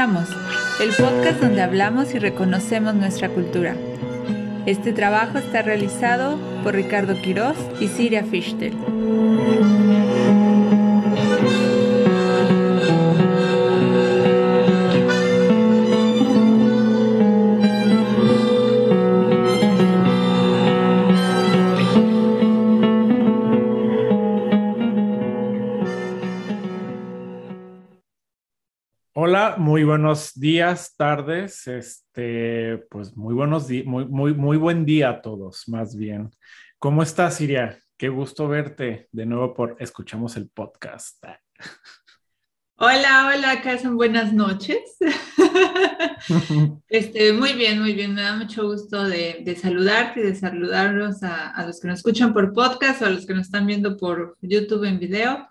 El podcast donde hablamos y reconocemos nuestra cultura. Este trabajo está realizado por Ricardo Quiroz y Siria Fichtel. Buenos días, tardes, este, pues muy buenos días, muy, muy, muy buen día a todos, más bien. ¿Cómo estás, Siria? Qué gusto verte de nuevo por Escuchamos el Podcast. Hola, hola, acá son buenas noches. este, muy bien, muy bien, me da mucho gusto de, de saludarte y de saludarlos a, a los que nos escuchan por podcast o a los que nos están viendo por YouTube en video.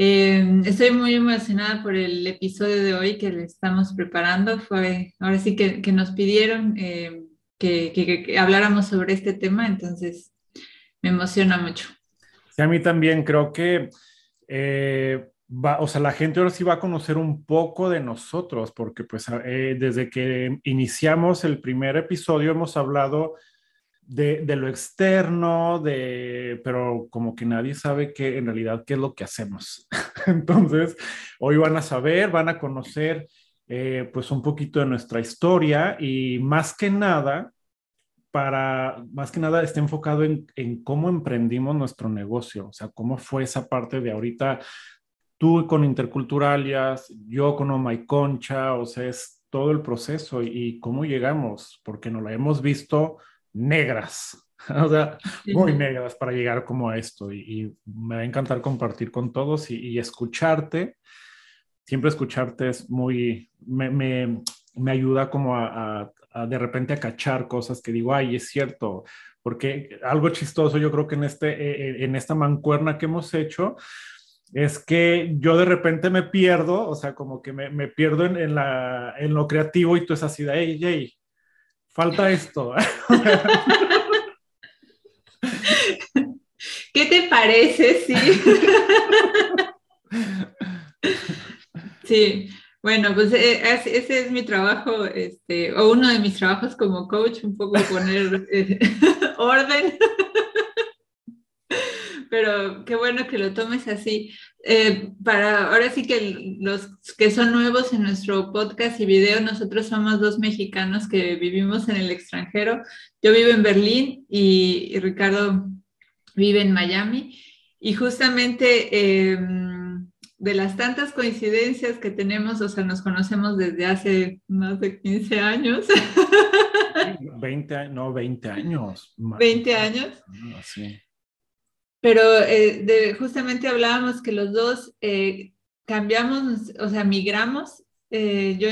Eh, estoy muy emocionada por el episodio de hoy que le estamos preparando. Fue, ahora sí que, que nos pidieron eh, que, que, habláramos sobre este tema, entonces me emociona mucho. Sí, a mí también creo que, eh, va, o sea, la gente ahora sí va a conocer un poco de nosotros, porque pues desde que iniciamos el primer episodio hemos hablado de, lo externo, de, pero como que nadie sabe qué en realidad qué es lo que hacemos. Entonces, hoy van a saber, van a conocer eh, pues un poquito de nuestra historia y más que nada, para, más que nada está enfocado en, en cómo emprendimos nuestro negocio, o sea, cómo fue esa parte de ahorita tú con Interculturalias, yo con Oh My Concha, o sea, es todo el proceso y, y cómo llegamos, porque no lo hemos visto negras, o sea, muy negras para llegar como a esto. Y, me va a encantar compartir con todos y, escucharte. Siempre escucharte es muy, me, me, me ayuda como a, a, de repente a cachar cosas que digo, ay, es cierto, porque algo chistoso yo creo que en, este, e, e, en esta mancuerna que hemos hecho, es que yo de repente me pierdo, o sea, como que me, me pierdo en, en, la, en, lo creativo y tú es así de, hey, hey, falta esto. ¿Qué te parece? Sí. Sí, bueno, pues eh, ese es mi trabajo, este, o uno de mis trabajos como coach, un poco poner eh, orden. Pero qué bueno que lo tomes así. Eh, para ahora sí que los que son nuevos en nuestro podcast y video, nosotros somos dos mexicanos que vivimos en el extranjero. Yo vivo en Berlín y, Ricardo vive en Miami. Y justamente em, de las tantas coincidencias que tenemos, o sea, nos conocemos desde hace más de 15 años. 20, no, 20 años. 20 años. Sí. Pero eh, justamente hablábamos que los dos eh, cambiamos, o sea, migramos. Eh, yo,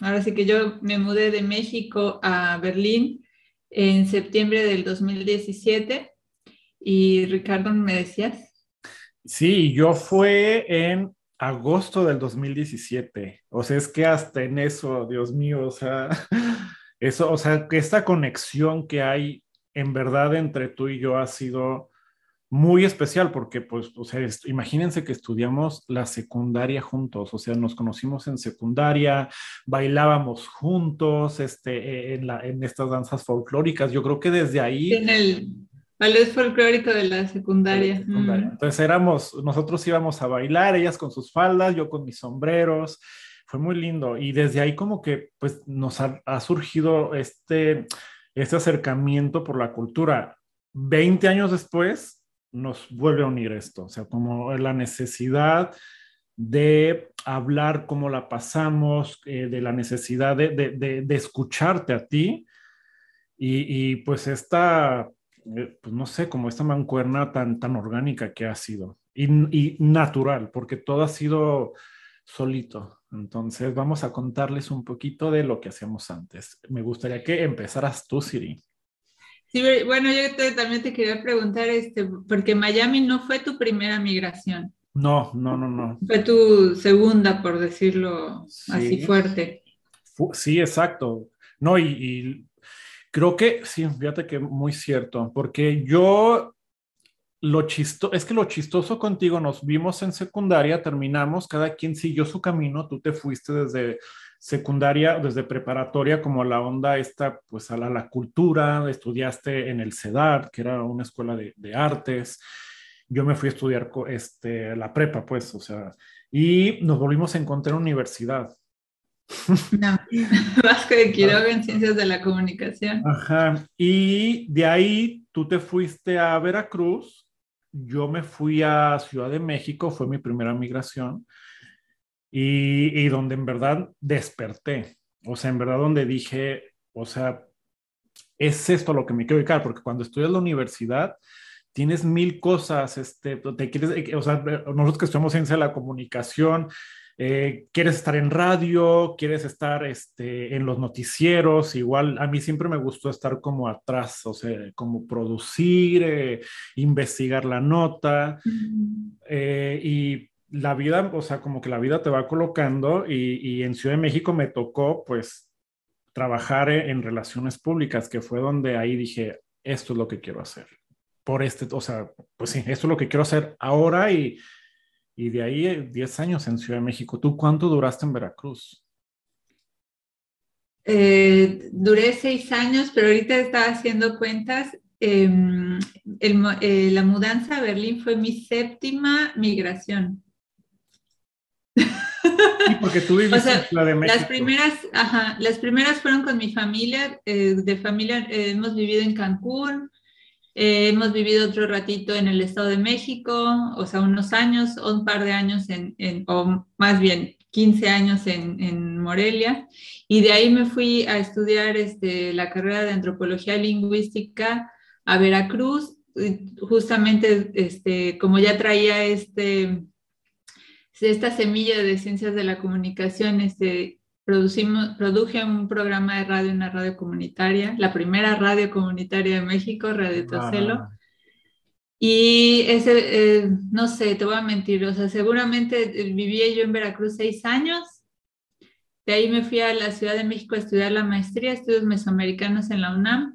ahora sí que yo me mudé de México a Berlín en septiembre del 2017 y Ricardo, ¿me decías? Sí, yo fue en agosto del 2017. O sea, es que hasta en eso, Dios mío, o sea, eso, o sea, que esta conexión que hay en verdad entre tú y yo ha sido muy especial porque, pues, o sea, imagínense que estudiamos la secundaria juntos, o sea, nos conocimos en secundaria, bailábamos juntos, este, e, en, la, en estas danzas folclóricas. Yo creo que desde ahí... En el ballet folclórico de la secundaria. Mm. Entonces éramos, nosotros íbamos a bailar, ellas con sus faldas, yo con mis sombreros. Fue muy lindo y desde ahí como que, pues, nos ha, ha surgido este este acercamiento por la cultura. 20 años después nos vuelve a unir esto, o sea, como la necesidad de hablar cómo la pasamos, eh, de la necesidad de, escucharte a ti y, pues esta, eh, pues no sé, como esta mancuerna tan, tan orgánica que ha sido y natural, porque todo ha sido solito. Entonces vamos a contarles un poquito de lo que hacíamos antes. Me gustaría que empezaras tú, Siri. Sí, bueno, yo también te quería preguntar, este, porque Miami no fue tu primera migración. No, no, no, no. Fue tu segunda, por decirlo así fuerte. Sí, exacto. No, y, y, creo que sí, fíjate que muy cierto, porque yo lo chisto es que lo chistoso contigo, nos vimos en secundaria, terminamos, cada quien siguió su camino, tú te fuiste desde secundaria, desde preparatoria, como la onda esta, pues a la, la cultura, estudiaste en el CEDAR, que era una escuela de, de artes, yo me fui a estudiar este, la prepa, pues, o sea, y nos volvimos a encontrar en universidad. No, Vasco de Quiroga en Ciencias de la Comunicación. Ajá, y de ahí tú te fuiste a Veracruz yo me fui a Ciudad de México, fue mi primera migración, y, y, donde en verdad desperté, o sea, en verdad donde dije, o sea, es esto lo que me quiero dedicar, porque cuando estudias la universidad, tienes mil cosas, este, te quieres, o sea, nosotros que estudiamos ciencia de la comunicación, eh, quieres estar en radio, quieres estar este, en los noticieros, igual a mí siempre me gustó estar como atrás, o sea, como producir, eh, investigar la nota eh, y la vida, o sea, como que la vida te va colocando y, y en Ciudad de México me tocó pues trabajar en relaciones públicas, que fue donde ahí dije, esto es lo que quiero hacer. Por este, o sea, pues sí, esto es lo que quiero hacer ahora y y de ahí 10 años en Ciudad de México. ¿Tú cuánto duraste en Veracruz? Eh, duré seis años, pero ahorita estaba haciendo cuentas. Em, eh, la mudanza a Berlín fue mi séptima migración. Sí, porque tú viviste en Ciudad de México. Las primeras, ajá, las primeras fueron con mi familia. Eh, de familia hemos vivido en Cancún, eh, hemos vivido otro ratito en el Estado de México, o sea, unos años, un par de años en, o más bien 15 años en, en, Morelia, y de ahí me fui a estudiar este, la carrera de antropología lingüística a Veracruz, justamente este, como ya traía este, esta semilla de ciencias de la comunicación, este, Producimos, produje un programa de radio, una radio comunitaria, la primera radio comunitaria de México, Radio Tocelo. Y ese, eh, no sé, te voy a mentir, o sea, seguramente eh, vivía yo en Veracruz seis años. De ahí me fui a la Ciudad de México a estudiar la maestría, estudios mesoamericanos en la UNAM,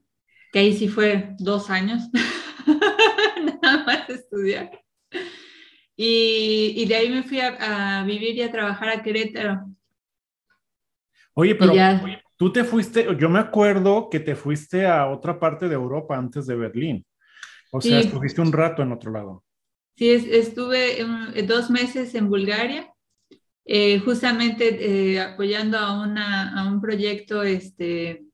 que ahí sí fue dos años, nada más estudiar. Y, y, de ahí me fui a, a vivir y a trabajar a Querétaro. Oye, pero tú te fuiste, yo me acuerdo que te fuiste a otra parte de Europa antes de Berlín. O sea, estuviste un rato en otro lado. Sí, estuve dos meses en Bulgaria, eh, justamente eh, apoyando a, una, a, un proyecto este,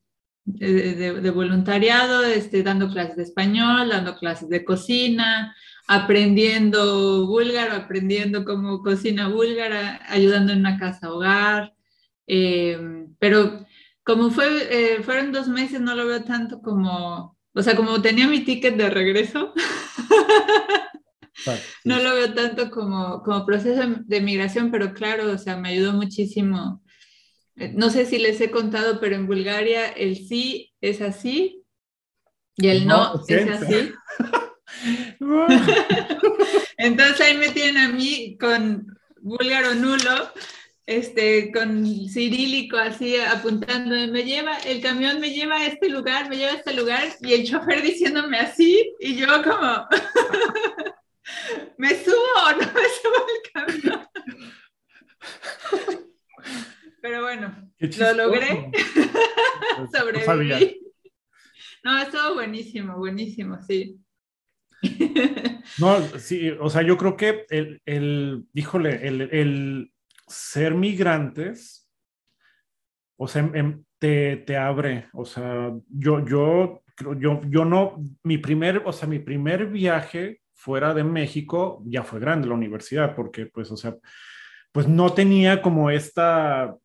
de, voluntariado, este, dando clases de español, dando clases de cocina, aprendiendo búlgaro, aprendiendo cómo cocina búlgara, ayudando en una casa hogar. Eh, pero como fue, eh, fueron dos meses, no lo veo tanto como, o sea, como tenía mi ticket de regreso, no lo veo tanto como, como proceso de migración, pero claro, o sea, me ayudó muchísimo. Eh, no sé si les he contado, pero en Bulgaria el sí es así y el no, es así. Entonces ahí me tienen a mí con búlgaro nulo este, con cirílico así apuntando, me lleva, el camión me lleva a este lugar, me lleva a este lugar, y el chofer diciéndome así, y yo como, ¿me subo o no me subo al camión? Pero bueno, lo logré, sobreviví. No, estuvo buenísimo, buenísimo, sí. No, sí, o sea, yo creo que el, el híjole, el, el ser migrantes, o sea, em, em, te, te, abre, o sea, yo, yo, yo, yo no, mi primer, o sea, mi primer viaje fuera de México ya fue grande la universidad, porque pues, o sea, pues no tenía como esta,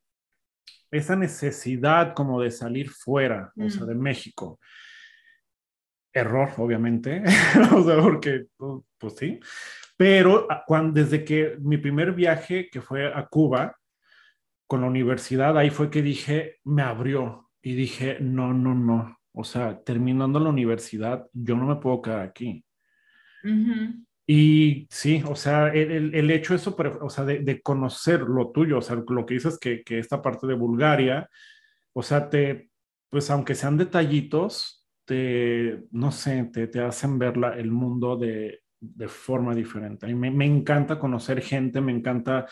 esa necesidad como de salir fuera, o sea, mm. de México. Error, obviamente, o sea, porque, pues sí, pero ah, cuando, desde que mi primer viaje, que fue a Cuba, con la universidad, ahí fue que dije, me abrió y dije, no, no, no. O sea, terminando la universidad, yo no me puedo quedar aquí. Y sí, o sea, el, el hecho eso, o sea, de, de, conocer lo tuyo, o sea, lo que dices que, que esta parte de Bulgaria, o sea, te, pues aunque sean detallitos, te, no sé, te, te hacen ver la, el mundo de, de forma diferente. A me, me encanta conocer gente, me encanta,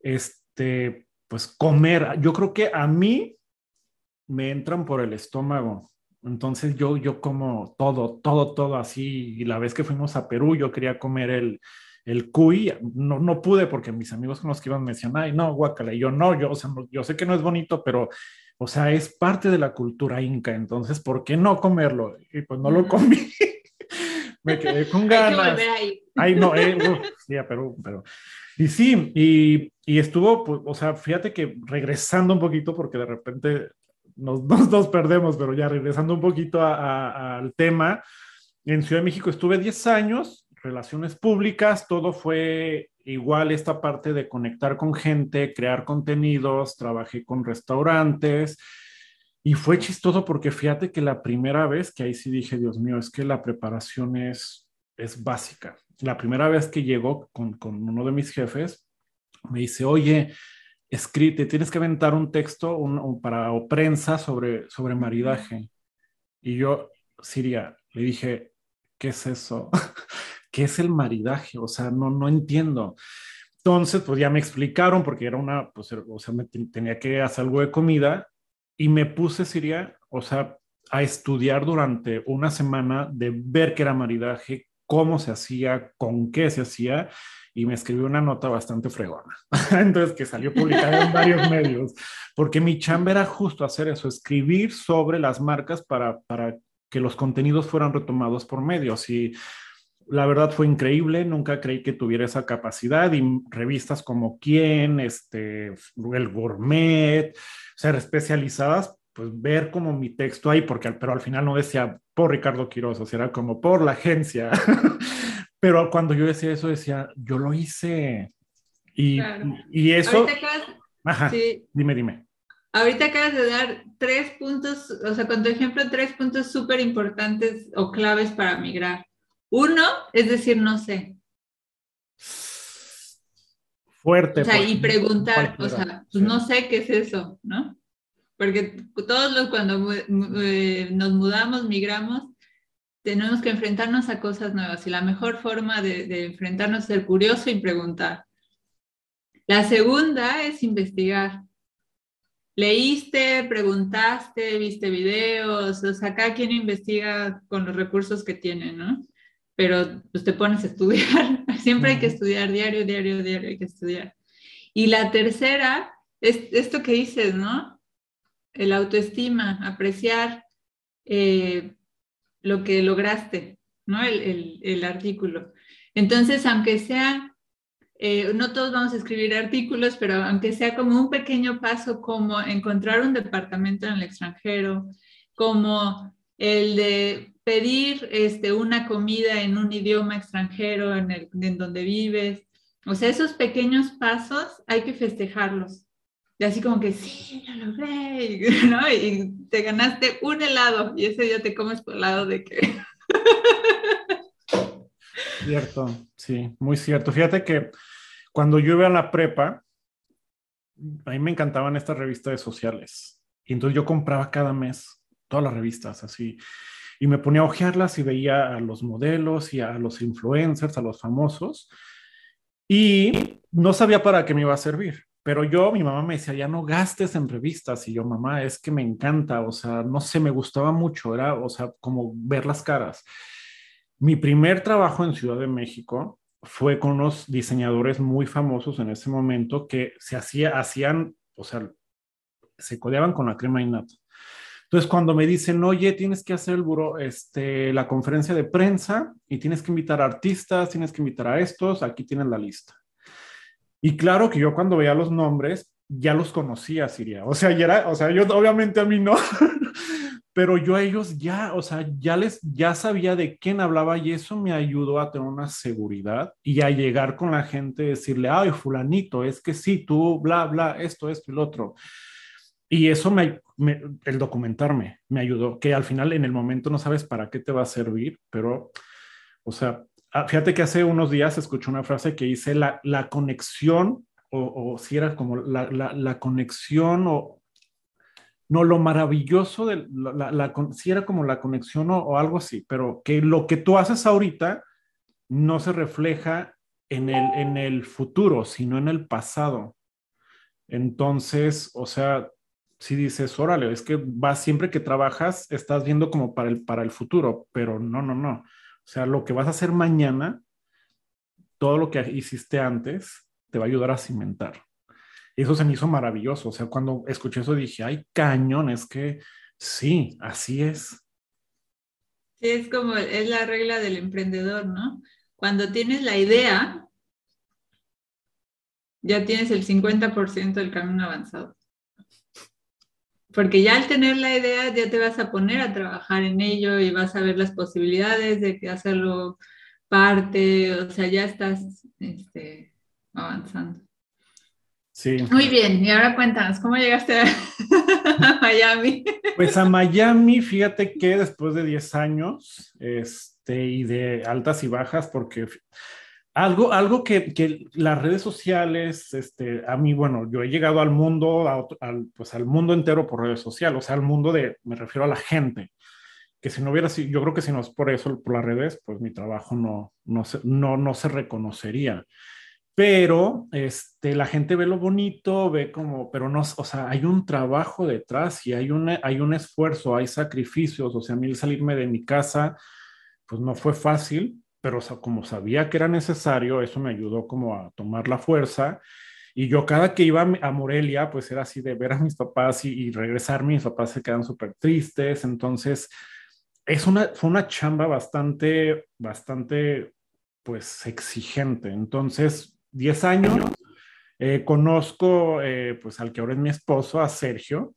este, pues comer. Yo creo que a mí me entran por el estómago. Entonces yo, yo como todo, todo, todo así. Y la vez que fuimos a Perú, yo quería comer el, el cuy. No, no pude porque mis amigos con los que iban me decían, ay, no, guacala. Y yo no, yo, o sea, yo sé que no es bonito, pero, o sea, es parte de la cultura inca. Entonces, ¿por qué no comerlo? Y pues no lo comí. me quedé con ganas. ahí. Ay, no, eh, sí, a Perú, pero... Y sí, y, y estuvo, pues, o sea, fíjate que regresando un poquito, porque de repente nos, nos, perdemos, pero ya regresando un poquito al tema, en Ciudad de México estuve 10 años, relaciones públicas, todo fue igual esta parte de conectar con gente, crear contenidos, trabajé con restaurantes y fue chistoso porque fíjate que la primera vez que ahí sí dije, Dios mío, es que la preparación es, es básica. La primera vez que llegó con, con uno de mis jefes, me dice, oye, escrite, tienes que aventar un texto un, para o prensa sobre, sobre maridaje. Y yo, Siria, le dije, ¿qué es eso? ¿Qué es el maridaje? O sea, no, no entiendo. Entonces, pues ya me explicaron porque era una, pues, o sea, me tenía que hacer algo de comida y me puse, Siria, o sea, a estudiar durante una semana de ver qué era maridaje, cómo se hacía, con qué se hacía y me escribió una nota bastante fregona. Entonces, que salió publicada en varios medios, porque mi chamba era justo hacer eso, escribir sobre las marcas para, para que los contenidos fueran retomados por medios. Y la verdad fue increíble, nunca creí que tuviera esa capacidad y revistas como Quién, este, El Gourmet, ser especializadas, pues ver como mi texto ahí, porque pero al final no decía por Ricardo Quiroz, o sea, era como por la agencia. Pero cuando yo decía eso, decía, yo lo hice. Y, y eso... Ajá, dime, dime. Ahorita acabas de dar tres puntos, o sea, con tu ejemplo, tres puntos súper importantes o claves para migrar. Uno es decir, no sé. Fuerte. O sea, y preguntar, o sea, pues no sé qué es eso, ¿no? Porque todos los cuando eh, nos mudamos, migramos, tenemos que enfrentarnos a cosas nuevas y la mejor forma de, enfrentarnos es ser curioso y preguntar. La segunda es investigar. Leíste, preguntaste, viste videos, o sea, cada quien investiga con los recursos que tiene, ¿no? Pero pues te pones a estudiar, siempre hay que estudiar, diario, diario, diario hay que estudiar. Y la tercera es esto que dices, ¿no? El autoestima, apreciar eh, lo que lograste, ¿no? El, artículo. Entonces, aunque sea, eh, no todos vamos a escribir artículos, pero aunque sea como un pequeño paso como encontrar un departamento en el extranjero, como el de pedir este, una comida en un idioma extranjero en, el, en donde vives. O sea, esos pequeños pasos hay que festejarlos. Y así como que, sí, lo logré, ¿no? Y te ganaste un helado y ese día te comes por el lado de que... Cierto, sí, muy cierto. Fíjate que cuando yo iba a la prepa, a mí me encantaban estas revistas sociales. Y entonces yo compraba cada mes todas las revistas así. Y me ponía a ojearlas y veía a los modelos y a los influencers, a los famosos. Y no sabía para qué me iba a servir. Pero yo, mi mamá me decía, ya no gastes en revistas. Y yo, mamá, es que me encanta, o sea, no sé, me gustaba mucho, era, o sea, como ver las caras. Mi primer trabajo en Ciudad de México fue con unos diseñadores muy famosos en ese momento que se hacía, hacían, o sea, se codeaban con la crema innata. Entonces, cuando me dicen, oye, tienes que hacer el buro, este, la conferencia de prensa y tienes que invitar a artistas, tienes que invitar a estos, aquí tienes la lista. Y claro que yo cuando veía los nombres ya los conocía, Siria. O sea, ya era, o sea, yo obviamente a mí no, pero yo a ellos ya, o sea, ya les, ya sabía de quién hablaba y eso me ayudó a tener una seguridad y a llegar con la gente, decirle, ay, fulanito, es que sí, tú, bla, bla, esto, esto y lo otro. Y eso me, me, el documentarme me ayudó, que al final en el momento no sabes para qué te va a servir, pero, o sea, Ah, fíjate que hace unos días escuché una frase que dice la, la conexión, o, si era como la, la, conexión, o no, lo maravilloso de la, si era como la conexión o, algo así, pero que lo que tú haces ahorita no se refleja en el, en el futuro, sino en el pasado. Entonces, o sea, si dices, órale, es que vas siempre que trabajas, estás viendo como para el, para el futuro, pero no, no, no. O sea, lo que vas a hacer mañana, todo lo que hiciste antes, te va a ayudar a cimentar. Y eso se me hizo maravilloso. O sea, cuando escuché eso dije, ay, cañón, es que sí, así es. Sí, es como, es la regla del emprendedor, ¿no? Cuando tienes la idea, ya tienes el 50% del camino avanzado. Porque ya al tener la idea, ya te vas a poner a trabajar en ello y vas a ver las posibilidades de que hacerlo parte, o sea, ya estás este, avanzando. Sí. Muy bien, y ahora cuéntanos, ¿cómo llegaste a Miami? Pues a Miami, fíjate que después de 10 años este, y de altas y bajas, porque algo, algo que, que, las redes sociales, este, a mí, bueno, yo he llegado al mundo, al, pues al mundo entero por redes sociales, o sea, al mundo de, me refiero a la gente, que si no hubiera sido, yo creo que si no es por eso, por las redes, pues mi trabajo no, no, se, no, no se reconocería. Pero este, la gente ve lo bonito, ve como, pero no, o sea, hay un trabajo detrás y hay un, hay un esfuerzo, hay sacrificios, o sea, a mí salirme de mi casa, pues no fue fácil, pero como sabía que era necesario, eso me ayudó como a tomar la fuerza. Y yo cada que iba a Morelia, pues era así de ver a mis papás y, y mis papás se quedan súper tristes. Entonces, es una, fue una chamba bastante, bastante, pues exigente. Entonces, 10 años, eh, conozco, eh, pues al que ahora es mi esposo, a Sergio,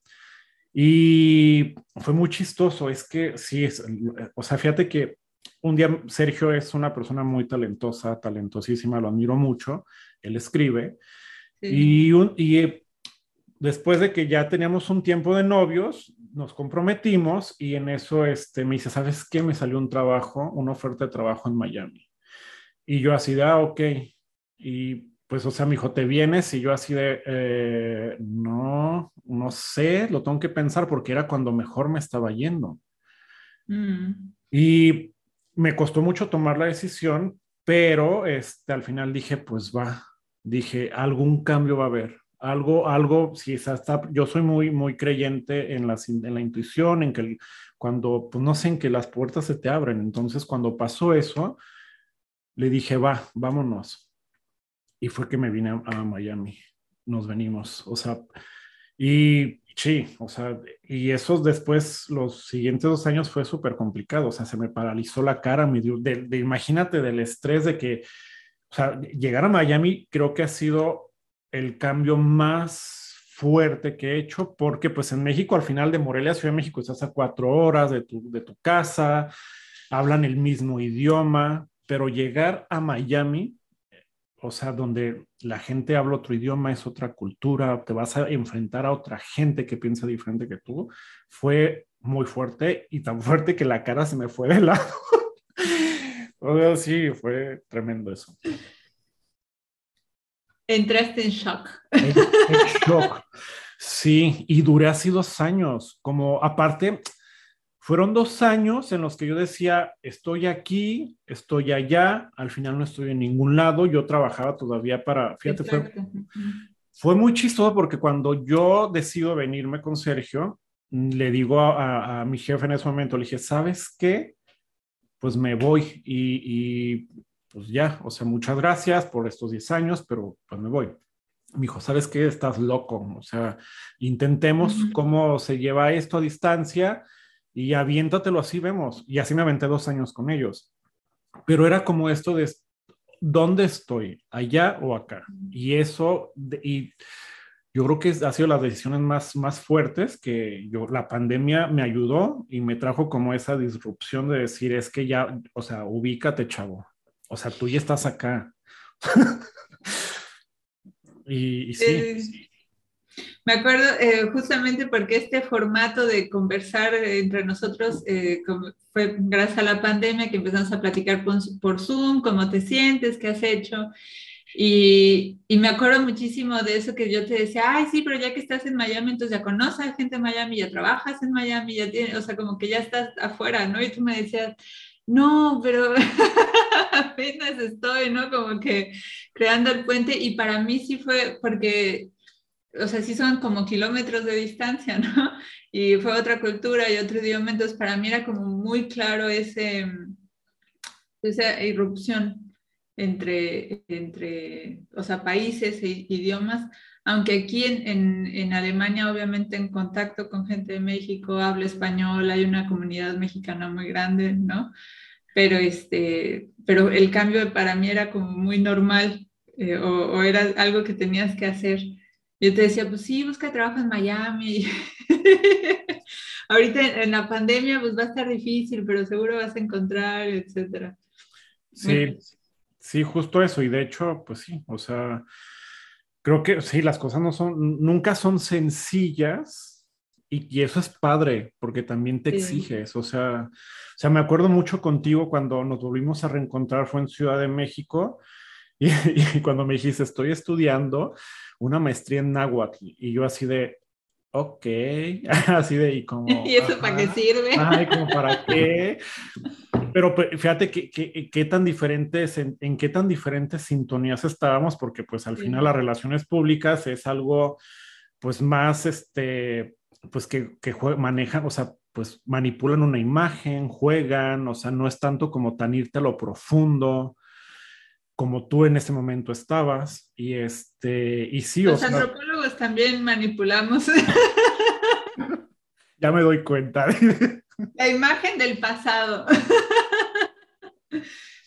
y fue muy chistoso. Es que sí, es, o sea, fíjate que un día Sergio es una persona muy talentosa, talentosísima, lo admiro mucho, él escribe, y, y después de que ya teníamos un tiempo de novios, nos comprometimos y en eso este, me dice, ¿sabes qué? Me salió un trabajo, una oferta de trabajo en Miami. Y yo así de, ah, ok. Y pues, o sea, me dijo, ¿te vienes? Y yo así de, eh, no, no sé, lo tengo que pensar porque era cuando mejor me estaba yendo. Mm. Y me costó mucho tomar la decisión, pero este, al final dije, pues va, dije, algún cambio va a haber. Algo, algo, si está, yo soy muy, muy creyente en la, en la intuición, en que cuando, pues no sé, en que las puertas se te abren. Entonces, cuando pasó eso, le dije, va, vámonos. Y fue que me vine a, a Miami. Nos venimos. O sea, y Sí, o sea, y esos después, los siguientes dos años fue súper complicado, o sea, se me paralizó la cara, me dio, de, imagínate del estrés de que, o sea, llegar a Miami creo que ha sido el cambio más fuerte que he hecho, porque pues en México, al final de Morelia, Ciudad de México, estás a cuatro horas de tu, de tu casa, hablan el mismo idioma, pero llegar a Miami o sea, donde la gente habla otro idioma, es otra cultura, te vas a enfrentar a otra gente que piensa diferente que tú, fue muy fuerte y tan fuerte que la cara se me fue de lado. o sea, sí, fue tremendo eso. Entraste en shock. En, shock. Sí, y duré así dos años, como aparte, fueron dos años en los que yo decía, estoy aquí, estoy allá, al final no estoy en ningún lado, yo trabajaba todavía para, fíjate, fue, fue, muy chistoso porque cuando yo decido venirme con Sergio, le digo a, a, mi jefe en ese momento, le dije, ¿sabes qué? Pues me voy y, y pues ya, o sea, muchas gracias por estos 10 años, pero pues me voy. Me dijo, ¿sabes qué? Estás loco, o sea, intentemos cómo se lleva esto a distancia y aviéntatelo así vemos. Y así me aventé dos años con ellos. Pero era como esto de, ¿dónde estoy? ¿Allá o acá? Y eso, y yo creo que ha sido las decisiones más, más fuertes que yo, la pandemia me ayudó y me trajo como esa disrupción de decir, es que ya, o sea, ubícate, chavo. O sea, tú ya estás acá. y, sí. Me acuerdo eh, justamente porque este formato de conversar entre nosotros eh, fue gracias a la pandemia que empezamos a platicar por, Zoom, cómo te sientes, qué has hecho. Y, y, me acuerdo muchísimo de eso que yo te decía, ay, sí, pero ya que estás en Miami, entonces ya conoces a gente en Miami, ya trabajas en Miami, ya tienes, o sea, como que ya estás afuera, ¿no? Y tú me decías, no, pero apenas estoy, ¿no? Como que creando el puente y para mí sí fue porque, o sea, sí son como kilómetros de distancia, ¿no? Y fue otra cultura y otro idioma, entonces para mí era como muy claro ese, esa irrupción entre, entre o sea, países e idiomas, aunque aquí en, en, en, Alemania, obviamente en contacto con gente de México, habla español, hay una comunidad mexicana muy grande, ¿no? Pero, este, pero el cambio para mí era como muy normal eh, o, o, era algo que tenías que hacer. Yo te decía, pues sí, busca trabajo en Miami. Ahorita en la pandemia pues va a estar difícil, pero seguro vas a encontrar, etcétera. Sí, sí, justo eso. Y de hecho, pues sí, o sea, creo que sí, las cosas no son, nunca son sencillas y, y eso es padre porque también te exiges. O sea, o sea, me acuerdo mucho contigo cuando nos volvimos a reencontrar, fue en Ciudad de México y, y cuando me dijiste, estoy estudiando una maestría en náhuatl y yo así de, ok, así de, y como... ¿Y eso para qué sirve? Ay, como para qué. Pero fíjate qué tan diferentes, en, en, qué tan diferentes sintonías estábamos, porque pues al sí. final las relaciones públicas es algo pues más, este, pues que, que manejan, o sea, pues manipulan una imagen, juegan, o sea, no es tanto como tan irte a lo profundo como tú en ese momento estabas y este y sí los o sea, antropólogos también manipulamos. Ya me doy cuenta. La imagen del pasado.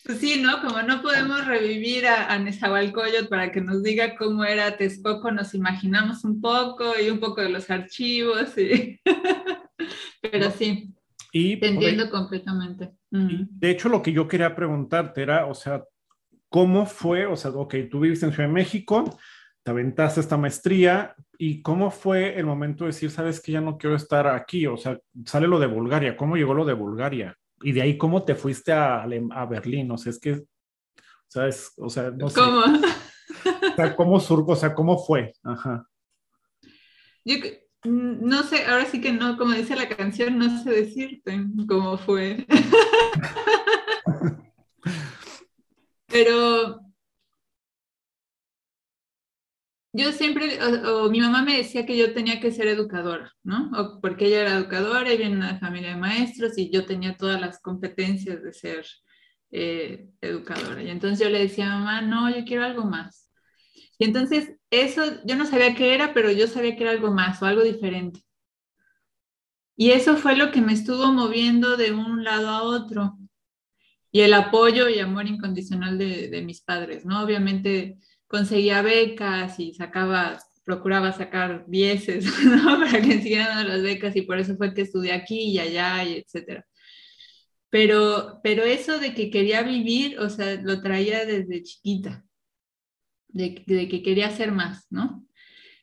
Pues sí no como no podemos revivir a, a Nezahualcóyotl para que nos diga cómo era Texcoco nos imaginamos un poco y un poco de los archivos y... pero sí y, te entiendo completamente. Y, de hecho lo que yo quería preguntarte era o sea ¿Cómo fue? O sea, ok, tú viviste en Ciudad de México, te aventaste esta maestría y cómo fue el momento de decir, sabes que ya no quiero estar aquí? O sea, sale lo de Bulgaria, ¿cómo llegó lo de Bulgaria? Y de ahí, ¿cómo te fuiste a, a Berlín? O sea, es que, ¿sabes? O sea, no sé. ¿Cómo? O sea, ¿cómo surco? O sea, ¿cómo fue? Ajá. Yo no sé, ahora sí que no, como dice la canción, no sé decirte cómo fue. Pero yo siempre, o, o, mi mamá me decía que yo tenía que ser educadora, ¿no? O porque ella era educadora y viene una familia de maestros y yo tenía todas las competencias de ser eh, educadora. Y entonces yo le decía mamá, no, yo quiero algo más. Y entonces eso, yo no sabía qué era, pero yo sabía que era algo más o algo diferente. Y eso fue lo que me estuvo moviendo de un lado a otro y el apoyo y amor incondicional de, de, mis padres, ¿no? Obviamente conseguía becas y sacaba, procuraba sacar dieces, ¿no? Para que siguieran las becas y por eso fue que estudié aquí y allá y etcétera. Pero, pero eso de que quería vivir, o sea, lo traía desde chiquita, de que quería hacer más, ¿no?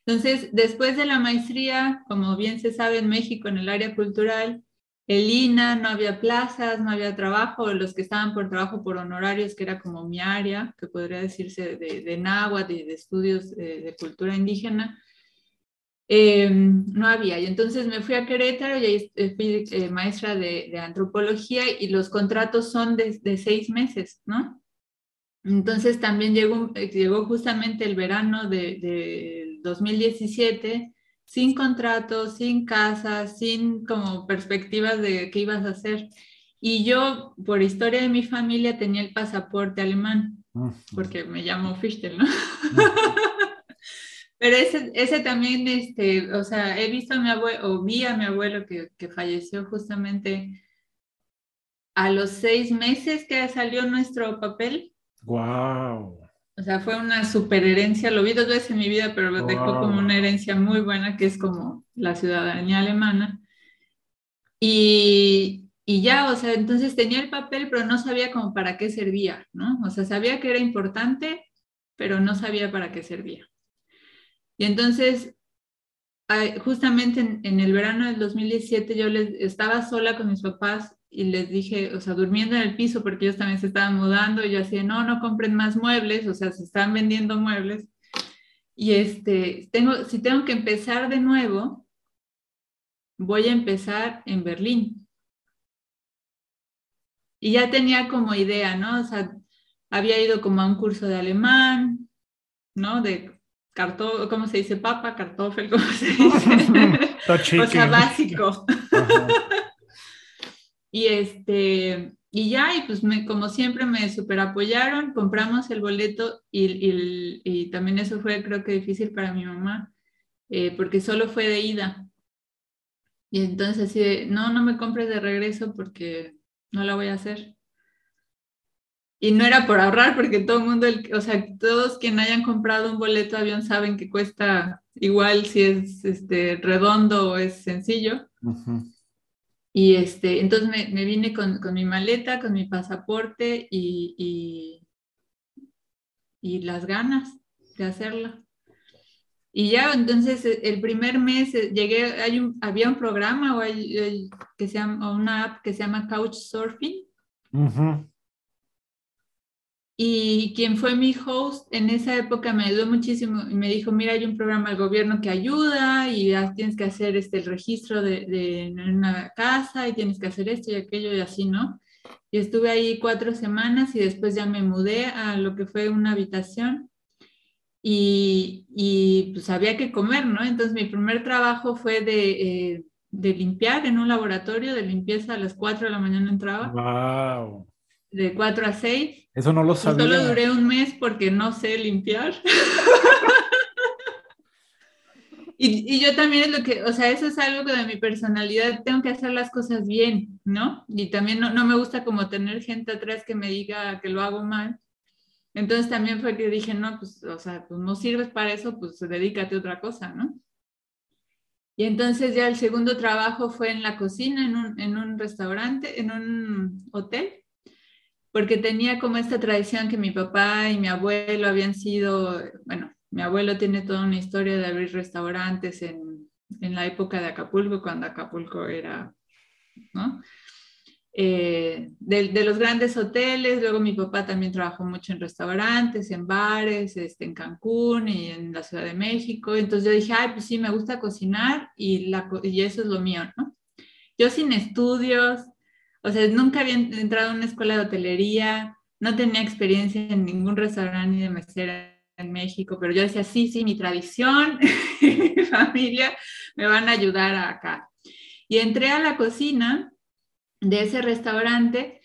Entonces, después de la maestría, como bien se sabe en México, en el área cultural, el no había plazas, no había trabajo, los que estaban por trabajo por honorarios, que era como mi área, que podría decirse de, de náhuatl y de estudios eh, de cultura indígena, eh, no había. Y entonces me fui a Querétaro y ahí eh, fui eh, maestra de, antropología y los contratos son de, seis meses, ¿no? Entonces también llegó, llegó justamente el verano de 2017 sin contratos, sin casa, sin como perspectivas de qué ibas a hacer. Y yo, por historia de mi familia, tenía el pasaporte alemán, porque me llamo Fichtel, ¿no? Pero ese, ese también, este, o sea, he visto a mi abuelo, o vi a mi abuelo que, que falleció justamente a los seis meses que salió nuestro papel. ¡Wow! O sea, fue una super herencia, lo vi dos veces en mi vida, pero lo dejó como una herencia muy buena, que es como la ciudadanía alemana. Y, y, ya, o sea, entonces tenía el papel, pero no sabía como para qué servía, ¿no? O sea, sabía que era importante, pero no sabía para qué servía. Y entonces, justamente en, en el verano del 2017, yo les, estaba sola con mis papás y les dije, o sea, durmiendo en el piso porque ellos también se estaban mudando y yo así, no, no compren más muebles, o sea, se están vendiendo muebles. Y este, tengo, si tengo que empezar de nuevo, voy a empezar en Berlín. y ya tenía como idea, ¿no? O sea, había ido como a un curso de alemán, ¿no? De cartón, ¿cómo se dice? Papa, cartofel, ¿cómo se dice? o sea, básico. Y este, y ya, y pues me, como siempre me super apoyaron, compramos el boleto y, y, también eso fue creo que difícil para mi mamá, eh, porque solo fue de ida. Y entonces así no, no me compres de regreso porque no la voy a hacer. Y no era por ahorrar, porque todo el mundo, o sea, todos quienes hayan comprado un boleto de avión saben que cuesta igual si es este, redondo o es sencillo. Y este, entonces me, me vine con, con, mi maleta, con mi pasaporte y, y, las ganas de hacerlo. Y ya, entonces el primer mes eh, llegué, hay un, había un programa o hay, que se llama, una app que se llama Couchsurfing. Y quien fue mi host en esa época me ayudó muchísimo y me dijo, mira, hay un programa del gobierno que ayuda y tienes que hacer este, el registro de, de una casa y tienes que hacer esto y aquello y así, ¿no? Y estuve ahí cuatro semanas y después ya me mudé a lo que fue una habitación y, y pues había que comer, ¿no? Entonces mi primer trabajo fue de, eh, de limpiar en un laboratorio de limpieza a las cuatro de la mañana entraba. ¡Wow! De 4 a 6. Eso no lo sabía. Solo duré un mes porque no sé limpiar. y, y, yo también es lo que, o sea, eso es algo de mi personalidad, tengo que hacer las cosas bien, ¿no? Y también no, no me gusta como tener gente atrás que me diga que lo hago mal. Entonces también fue que dije, no, pues, o sea, pues no sirves para eso, pues dedícate a otra cosa, ¿no? Y entonces ya el segundo trabajo fue en la cocina, en un, en un restaurante, en un hotel porque tenía como esta tradición que mi papá y mi abuelo habían sido, bueno, mi abuelo tiene toda una historia de abrir restaurantes en, en la época de Acapulco, cuando Acapulco era, ¿no? Eh, de, de, los grandes hoteles, luego mi papá también trabajó mucho en restaurantes, en bares, este, en Cancún y en la Ciudad de México, entonces yo dije, ay, pues sí, me gusta cocinar y, la, y eso es lo mío, ¿no? Yo sin estudios, o sea, nunca había entrado a una escuela de hotelería, no tenía experiencia en ningún restaurante ni de mesera en México, pero yo decía, sí, sí, mi tradición mi familia me van a ayudar acá. Y entré a la cocina de ese restaurante,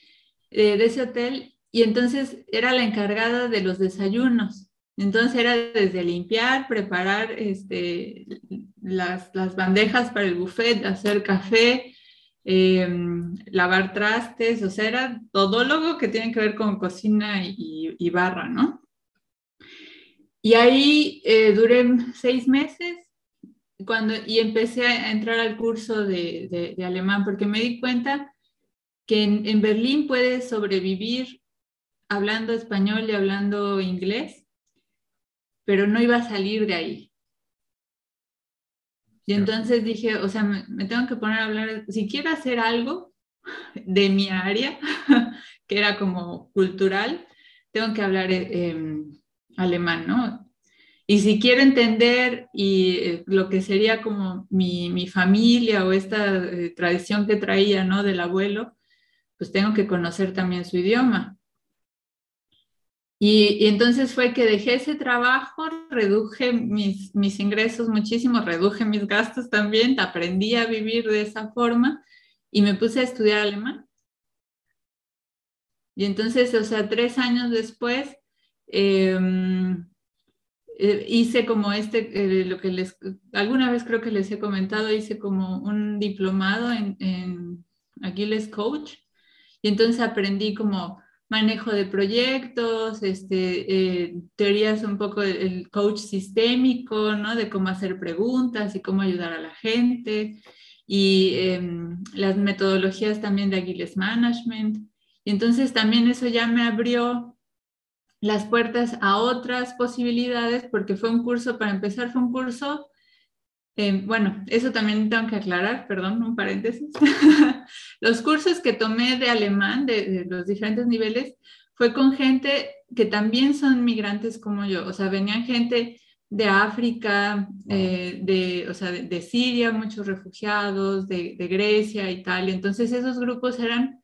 eh, de ese hotel, y entonces era la encargada de los desayunos. Entonces era desde limpiar, preparar este, las, las bandejas para el buffet, hacer café, Em, lavar trastes, o sea, era todólogo que tiene que ver con cocina y, barra, ¿no? Y ahí eh, duré seis meses cuando, y empecé a entrar al curso de, alemán porque me di cuenta que en, en, Berlín puedes sobrevivir hablando español y hablando inglés, pero no iba a salir de ahí. Y entonces dije, o sea, me, tengo que poner a hablar, si quiero hacer algo de mi área, que era como cultural, tengo que hablar eh, em, alemán, ¿no? Y si quiero entender y eh, lo que sería como mi, mi familia o esta eh, tradición que traía, ¿no? Del abuelo, pues tengo que conocer también su idioma. Y, entonces fue que dejé ese trabajo, reduje mis, mis ingresos muchísimo, reduje mis gastos también, aprendí a vivir de esa forma y me puse a estudiar alemán. Y entonces, o sea, tres años después, em, eh, hice como este, eh, lo que les, alguna vez creo que les he comentado, hice como un diplomado en, en Aquiles Coach. Y entonces aprendí como manejo de proyectos, este, eh, teorías un poco del coach sistémico, ¿no? De cómo hacer preguntas y cómo ayudar a la gente, y em, las metodologías también de Agiles Management. Y entonces también eso ya me abrió las puertas a otras posibilidades, porque fue un curso, para empezar, fue un curso eh, bueno, eso también tengo que aclarar, perdón, un paréntesis. los cursos que tomé de alemán, de, los diferentes niveles, fue con gente que también son migrantes como yo, o sea, venían gente de África, eh, de, o sea, de, Siria, muchos refugiados, de, Grecia, Italia. Entonces esos grupos eran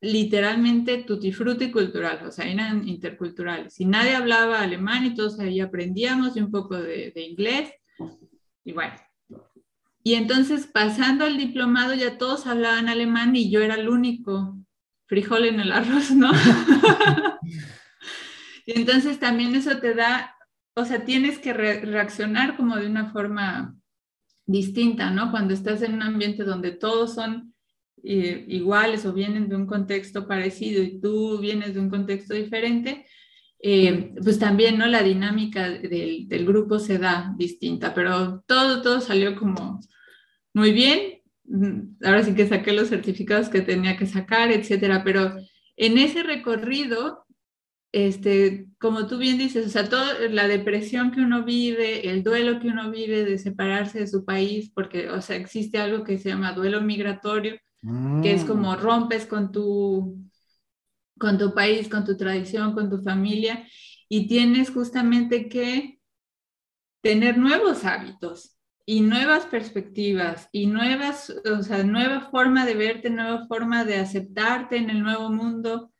literalmente tutti frutti cultural, o sea, eran interculturales. Y nadie hablaba alemán y todos ahí aprendíamos y un poco de, de inglés. Y bueno, y entonces pasando al diplomado ya todos hablaban alemán y yo era el único frijol en el arroz, ¿no? y entonces también eso te da, o sea, tienes que reaccionar como de una forma distinta, ¿no? Cuando estás en un ambiente donde todos son eh, iguales o vienen de un contexto parecido y tú vienes de un contexto diferente, eh, pues también, ¿no? La dinámica del, del, grupo se da distinta, pero todo, todo salió como muy bien. Mm, ahora sí que saqué los certificados que tenía que sacar, etcétera, pero en ese recorrido, este, como tú bien dices, o sea, toda la depresión que uno vive, el duelo que uno vive de separarse de su país, porque, o sea, existe algo que se llama duelo migratorio, que es como mm. rompes con tu, con tu país, con tu tradición, con tu familia, y tienes justamente que tener nuevos hábitos y nuevas perspectivas y nuevas, o sea, nueva forma de verte, nueva forma de aceptarte en el nuevo mundo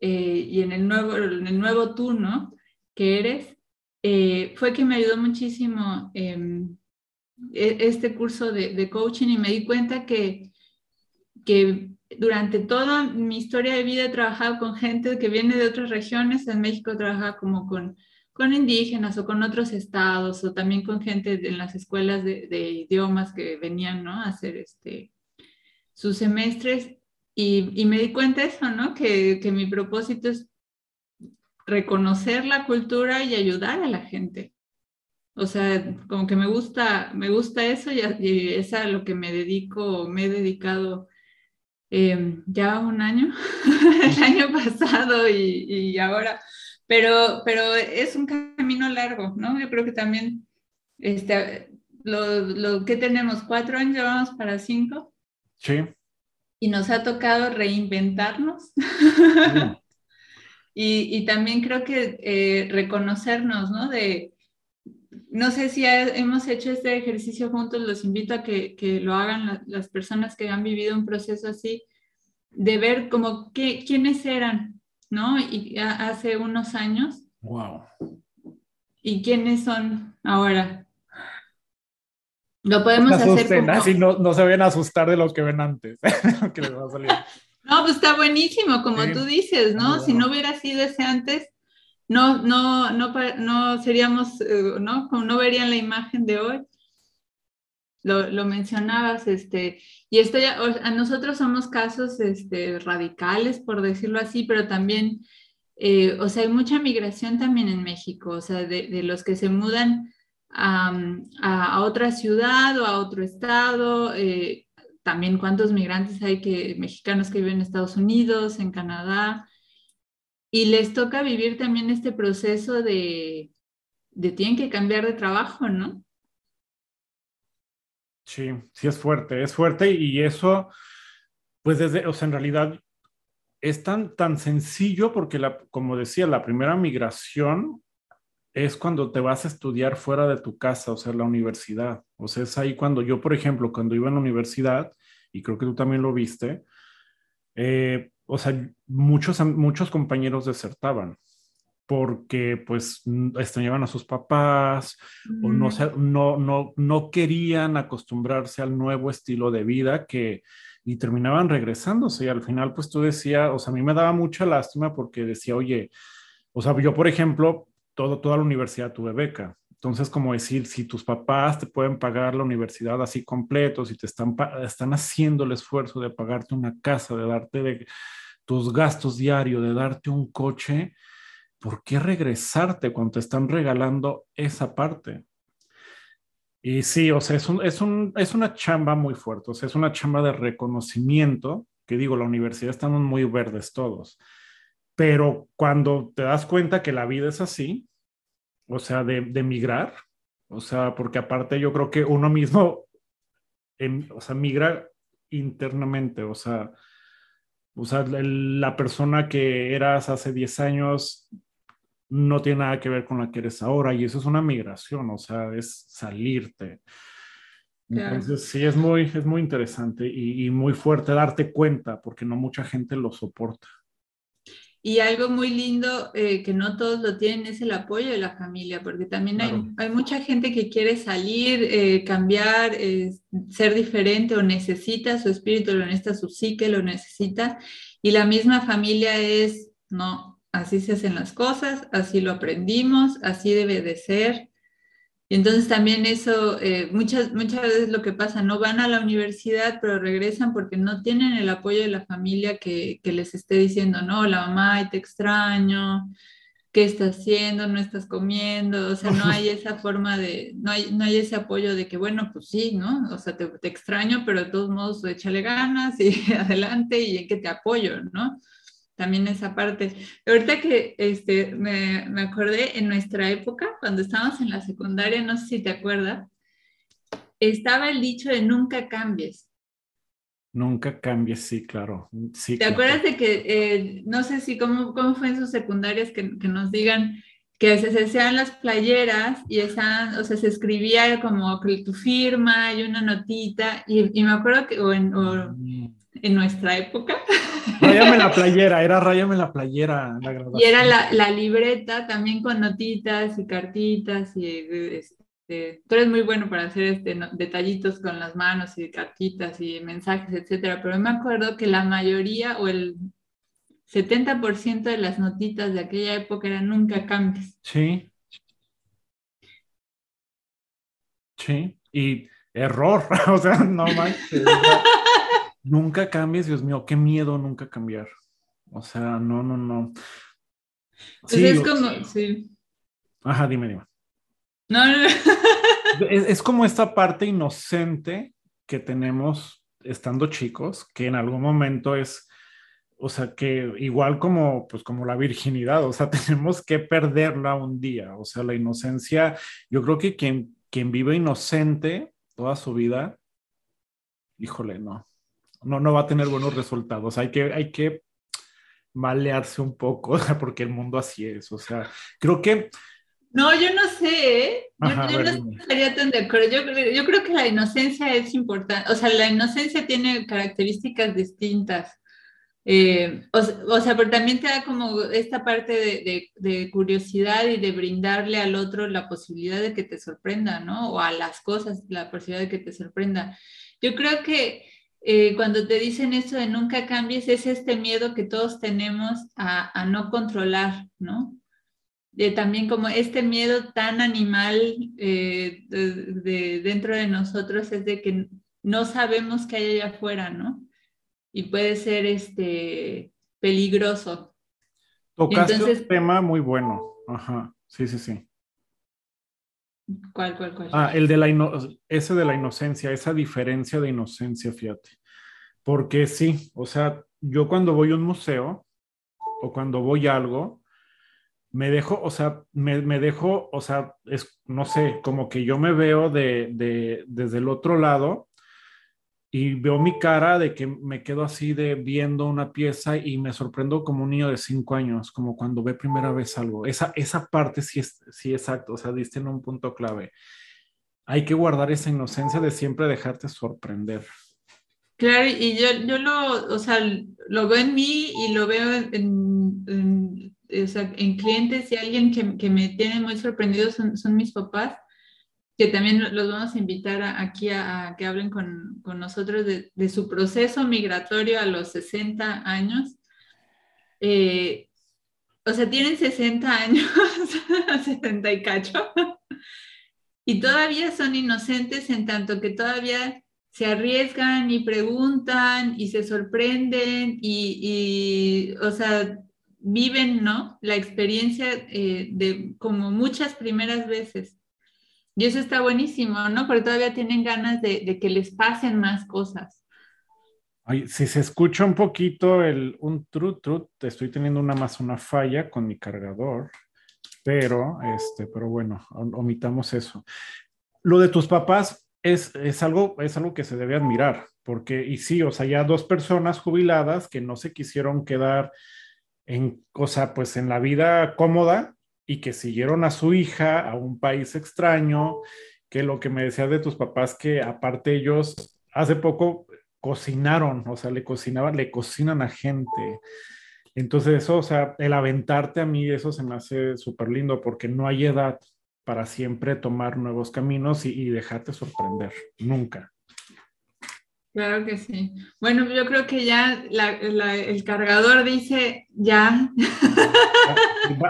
eh, y en el nuevo, en el nuevo tú, ¿no? Que eres, eh, fue que me ayudó muchísimo em, e, este curso de, de, coaching y me di cuenta que, que durante toda mi historia de vida he trabajado con gente que viene de otras regiones. En México he trabajado como con, con indígenas o con otros estados o también con gente en las escuelas de, de idiomas que venían ¿no? a hacer este, sus semestres. Y, y, me di cuenta de eso, ¿no? Que, que mi propósito es reconocer la cultura y ayudar a la gente. O sea, como que me gusta, me gusta eso y, y es a lo que me dedico, me he dedicado Em, ya un año, el año pasado y, y, ahora, pero, pero es un camino largo, ¿no? Yo creo que también este, lo, lo que tenemos, cuatro años, vamos para cinco. Sí. Y nos ha tocado reinventarnos. y, y, también creo que eh, reconocernos, ¿no? De, no sé si hemos hecho este ejercicio juntos, los invito a que, que lo hagan las personas que han vivido un proceso así, de ver como qué, quiénes eran, ¿no? Y hace unos años. Wow. ¿Y quiénes son ahora? Lo podemos hacer. Como... Así no, no, se ven a asustar de lo que ven antes. que les va a salir. No, pues está buenísimo, como sí. tú dices, ¿no? Si no hubiera sido ese antes, no, no, no, no seríamos, eh, ¿no? Como no verían la imagen de hoy. Lo, lo mencionabas, este, y esto ya, a nosotros somos casos este, radicales, por decirlo así, pero también, eh, o sea, hay mucha migración también en México, o sea, de, los que se mudan a, a, a, otra ciudad o a otro estado, eh, también cuántos migrantes hay que, mexicanos que viven en Estados Unidos, en Canadá, y les toca vivir también este proceso de, de tienen que cambiar de trabajo, ¿no? Sí, sí es fuerte, es fuerte y eso, pues desde, o sea, en realidad es tan, tan sencillo porque, la, como decía, la primera migración es cuando te vas a estudiar fuera de tu casa, o sea, la universidad. O sea, es ahí cuando yo, por ejemplo, cuando iba a la universidad, y creo que tú también lo viste, eh, o sea, muchos, muchos compañeros desertaban porque pues extrañaban a sus papás o no, no, no, no querían acostumbrarse al nuevo estilo de vida que y terminaban regresándose y al final pues tú decías, o sea, a mí me daba mucha lástima porque decía, oye, o sea, yo por ejemplo, todo, toda la universidad tuve beca. Entonces, como decir, si tus papás te pueden pagar la universidad así completo, si te están, están haciendo el esfuerzo de pagarte una casa, de darte de, tus gastos diarios, de darte un coche, ¿por qué regresarte cuando te están regalando esa parte? Y sí, o sea, es, un, es, un, es una chamba muy fuerte, o sea, es una chamba de reconocimiento, que digo, la universidad estamos muy verdes todos, pero cuando te das cuenta que la vida es así, o sea, de, de migrar, o sea, porque aparte yo creo que uno mismo, en, o sea, migra internamente, o sea, o sea, la persona que eras hace 10 años no tiene nada que ver con la que eres ahora y eso es una migración, o sea, es salirte. Entonces, sí, es muy, es muy interesante y, muy fuerte darte cuenta, porque no mucha gente lo soporta. Y algo muy lindo eh, que no todos lo tienen es el apoyo de la familia, porque también hay, hay, mucha gente que quiere salir, eh, cambiar, eh, ser diferente o necesita su espíritu, lo necesita su psique, lo necesita. Y la misma familia es, no, así se hacen las cosas, así lo aprendimos, así debe de ser. Y entonces también eso, eh, muchas, muchas veces lo que pasa, no van a la universidad, pero regresan porque no tienen el apoyo de la familia que, que les esté diciendo, no, la mamá, te extraño, ¿qué estás haciendo? ¿No estás comiendo? O sea, no hay esa forma de, no hay, no hay ese apoyo de que, bueno, pues sí, ¿no? O sea, te, te extraño, pero de todos modos échale ganas y adelante y en que te apoyo, ¿no? También esa parte. Ahorita que este, me, me, acordé en nuestra época, cuando estábamos en la secundaria, no sé si te acuerdas, estaba el dicho de nunca cambies. Nunca cambies, sí, claro. Sí, ¿Te acuerdas de que, eh, no sé si cómo, cómo fue en sus secundarias que, que nos digan que se hacían las playeras y estaban, o sea, se escribía como tu firma y una notita, y, y me acuerdo que, o en, o, mm en nuestra época. Ráyame la playera, era ráyame la playera. La y era la, la, libreta también con notitas y cartitas y este, tú eres muy bueno para hacer este, detallitos con las manos y cartitas y mensajes, etcétera, pero me acuerdo que la mayoría o el 70% de las notitas de aquella época eran nunca cambies. Sí. Sí, y error, o sea, no manches. Nunca cambies, Dios mío, qué miedo nunca cambiar. O sea, no, no, no. Pues sí, es como, sí. Ajá, dime, dime. No, no, Es, como esta parte inocente que tenemos estando chicos, que en algún momento es, o sea, que igual como, pues como la virginidad, o sea, tenemos que perderla un día. O sea, la inocencia, yo creo que quien, quien vive inocente toda su vida, híjole, no, no, no va a tener buenos resultados. Hay que, hay que malearse un poco, porque el mundo así es. O sea, creo que... No, yo no sé, ¿eh? yo, no estaría tan de acuerdo. Yo, yo, creo que la inocencia es importante. O sea, la inocencia tiene características distintas. Eh, o, sea, pero también te da como esta parte de, de, curiosidad y de brindarle al otro la posibilidad de que te sorprenda, ¿no? O a las cosas la posibilidad de que te sorprenda. Yo creo que eh, cuando te dicen eso de nunca cambies, es este miedo que todos tenemos a, no controlar, ¿no? también como este miedo tan animal eh, de, dentro de nosotros es de que no sabemos qué hay allá afuera, ¿no? Y puede ser este, peligroso. Tocaste un tema muy bueno. Ajá, sí, sí, sí. ¿Cuál, cuál, cuál? Ah, el de la ese de la inocencia, esa diferencia de inocencia, fíjate. Porque sí, o sea, yo cuando voy a un museo o cuando voy a algo, me dejo, o sea, me, me dejo, o sea, es, no sé, como que yo me veo de, de, desde el otro lado y veo mi cara de que me quedo así de viendo una pieza y me sorprendo como un niño de cinco años, como cuando ve primera vez algo. Esa, esa parte sí es sí, exacto, o sea, diste en un punto clave. Hay que guardar esa inocencia de siempre dejarte sorprender. Claro, y yo, yo lo, o sea, lo veo en mí y lo veo en, en, en clientes y alguien que, que, me tiene muy sorprendido son, son mis papás que también los vamos a invitar aquí a, que hablen con, nosotros de, su proceso migratorio a los 60 años. Eh, o sea, tienen 60 años, 70 y cacho, y todavía son inocentes en tanto que todavía se arriesgan y preguntan y se sorprenden y, y o sea, viven, ¿no? La experiencia eh, de como muchas primeras veces. Y eso está buenísimo, ¿no? Porque todavía tienen ganas de, que les pasen más cosas. Ay, si se escucha un poquito el un trut trut, estoy teniendo una más una falla con mi cargador, pero este, pero bueno, omitamos eso. Lo de tus papás es, es algo es algo que se debe admirar, porque y sí, o sea, ya dos personas jubiladas que no se quisieron quedar en, o sea, pues en la vida cómoda, y que siguieron a su hija a un país extraño que lo que me decías de tus papás, que aparte ellos hace poco cocinaron, o sea, le cocinaban, le cocinan a gente. Entonces eso, o sea, el aventarte a mí, eso se me hace súper lindo porque no hay edad para siempre tomar nuevos caminos y, dejarte sorprender, nunca. Claro que sí. Bueno, yo creo que ya el cargador dice ya.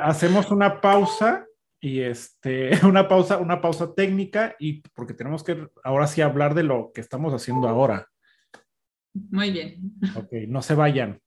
Hacemos una pausa y este, una pausa, una pausa técnica y porque tenemos que ahora sí hablar de lo que estamos haciendo ahora. Muy bien. Ok, no se vayan.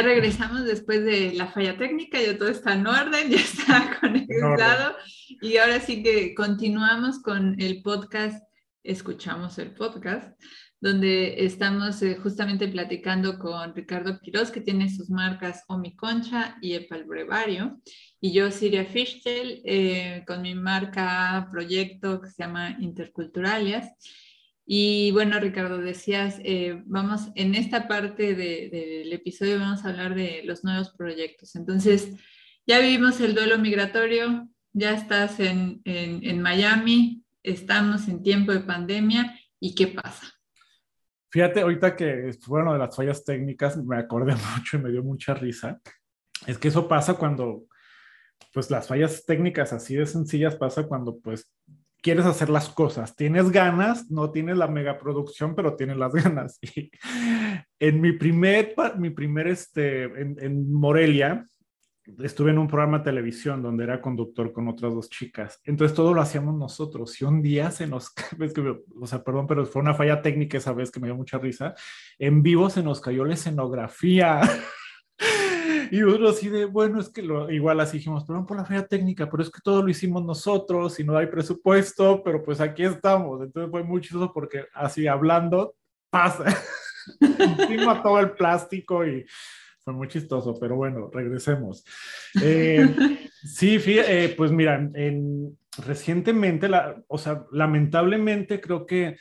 Ya regresamos después de la falla técnica, ya todo está en orden, ya está conectado y ahora sí que continuamos con el podcast, escuchamos el podcast, donde estamos eh, justamente platicando con Ricardo Quiroz, que tiene sus marcas Omi Concha y Epal Brevario, y yo, Siria Fischel, eh, con mi marca proyecto que se llama Interculturalias. Y bueno, Ricardo, decías, eh, vamos, en esta parte del episodio vamos a hablar de los nuevos proyectos. Entonces, ya vivimos el duelo migratorio, ya estás en, en, Miami, estamos en tiempo de pandemia, ¿y qué pasa? Fíjate, ahorita que bueno de las fallas técnicas, me acordé mucho y me dio mucha risa. Es que eso pasa cuando, pues las fallas técnicas así de sencillas pasa cuando pues quieres hacer las cosas, tienes ganas, no tienes la megaproducción, pero tienes las ganas. Y en mi primer, mi primer, este, en, Morelia, estuve en un programa de televisión donde era conductor con otras dos chicas. Entonces todo lo hacíamos nosotros. Y un día se nos, o sea, perdón, pero fue una falla técnica esa vez que me dio mucha risa. En vivo se nos cayó la escenografía. Y uno así de, bueno, es que lo, igual así dijimos, perdón por la fea técnica, pero es que todo lo hicimos nosotros y no hay presupuesto, pero pues aquí estamos. Entonces fue muy chistoso porque así hablando, pasa. Encima todo el plástico y fue muy chistoso, pero bueno, regresemos. Eh, sí, eh, pues mira, en, recientemente, la, o sea, lamentablemente creo que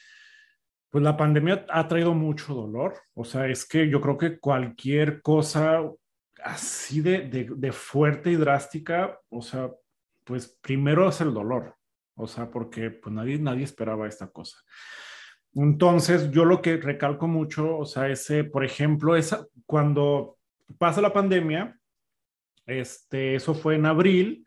pues la pandemia ha traído mucho dolor. O sea, es que yo creo que cualquier cosa así de, fuerte y drástica, o sea, pues primero es el dolor, o sea, porque pues nadie, nadie esperaba esta cosa. Entonces, yo lo que recalco mucho, o sea, ese, por ejemplo, esa, cuando pasa la pandemia, este, eso fue en abril,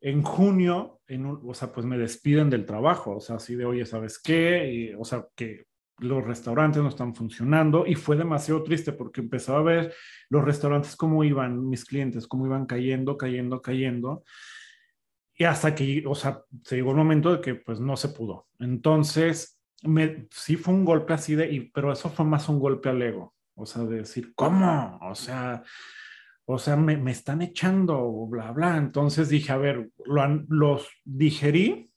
en junio, en o sea, pues me despiden del trabajo, o sea, así de, oye, ¿sabes qué? o sea, que los restaurantes no están funcionando y fue demasiado triste porque empezaba a ver los restaurantes cómo iban, mis clientes, cómo iban cayendo, cayendo, cayendo. Y hasta que, o sea, se llegó el momento de que pues no se pudo. Entonces, me, sí fue un golpe así de, pero eso fue más un golpe al ego. O sea, de decir, ¿cómo? O sea, o sea, me, me están echando, bla, bla. Entonces dije, a ver, lo, los digerí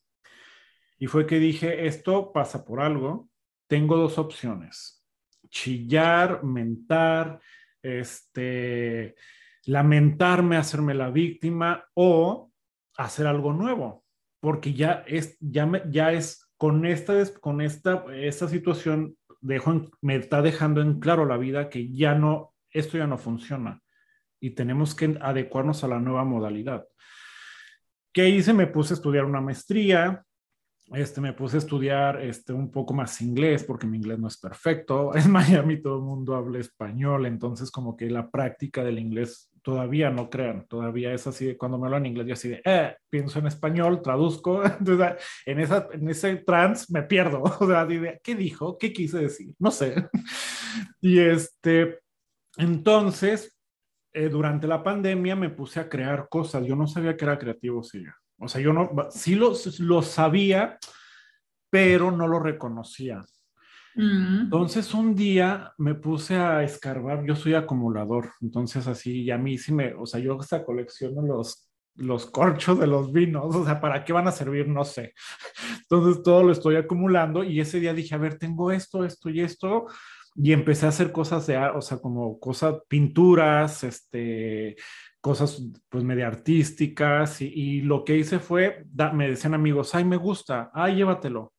y fue que dije, esto pasa por algo tengo dos opciones. Chillar, mentar, este, lamentarme, hacerme la víctima o hacer algo nuevo, porque ya es, ya me, ya es con esta, con esta, esta situación dejo me está dejando en claro la vida que ya no, esto ya no funciona y tenemos que adecuarnos a la nueva modalidad. ¿Qué hice? Me puse a estudiar una maestría, este, me puse a estudiar este, un poco más inglés porque mi inglés no es perfecto. En Miami todo el mundo habla español, entonces como que la práctica del inglés todavía no crean, todavía es así, cuando me hablan inglés yo así de, eh, pienso en español, traduzco, entonces en, esa, en ese trance me pierdo, o sea, de, ¿qué dijo? ¿Qué quise decir? No sé. Y este, entonces, eh, durante la pandemia me puse a crear cosas. Yo no sabía que era creativo, sí. O sea, yo no, sí lo, lo sabía, pero no lo reconocía. Mm. Entonces un día me puse a escarbar, yo soy acumulador, entonces así, y a mí sí me, o sea, yo hasta colecciono los, los corchos de los vinos, o sea, ¿para qué van a servir? No sé. Entonces todo lo estoy acumulando y ese día dije, a ver, tengo esto, esto y esto, y empecé a hacer cosas de, o sea, como cosas, pinturas, este, cosas pues medio artísticas, y, lo que hice fue, me decían amigos, ay, me gusta, ay, llévatelo.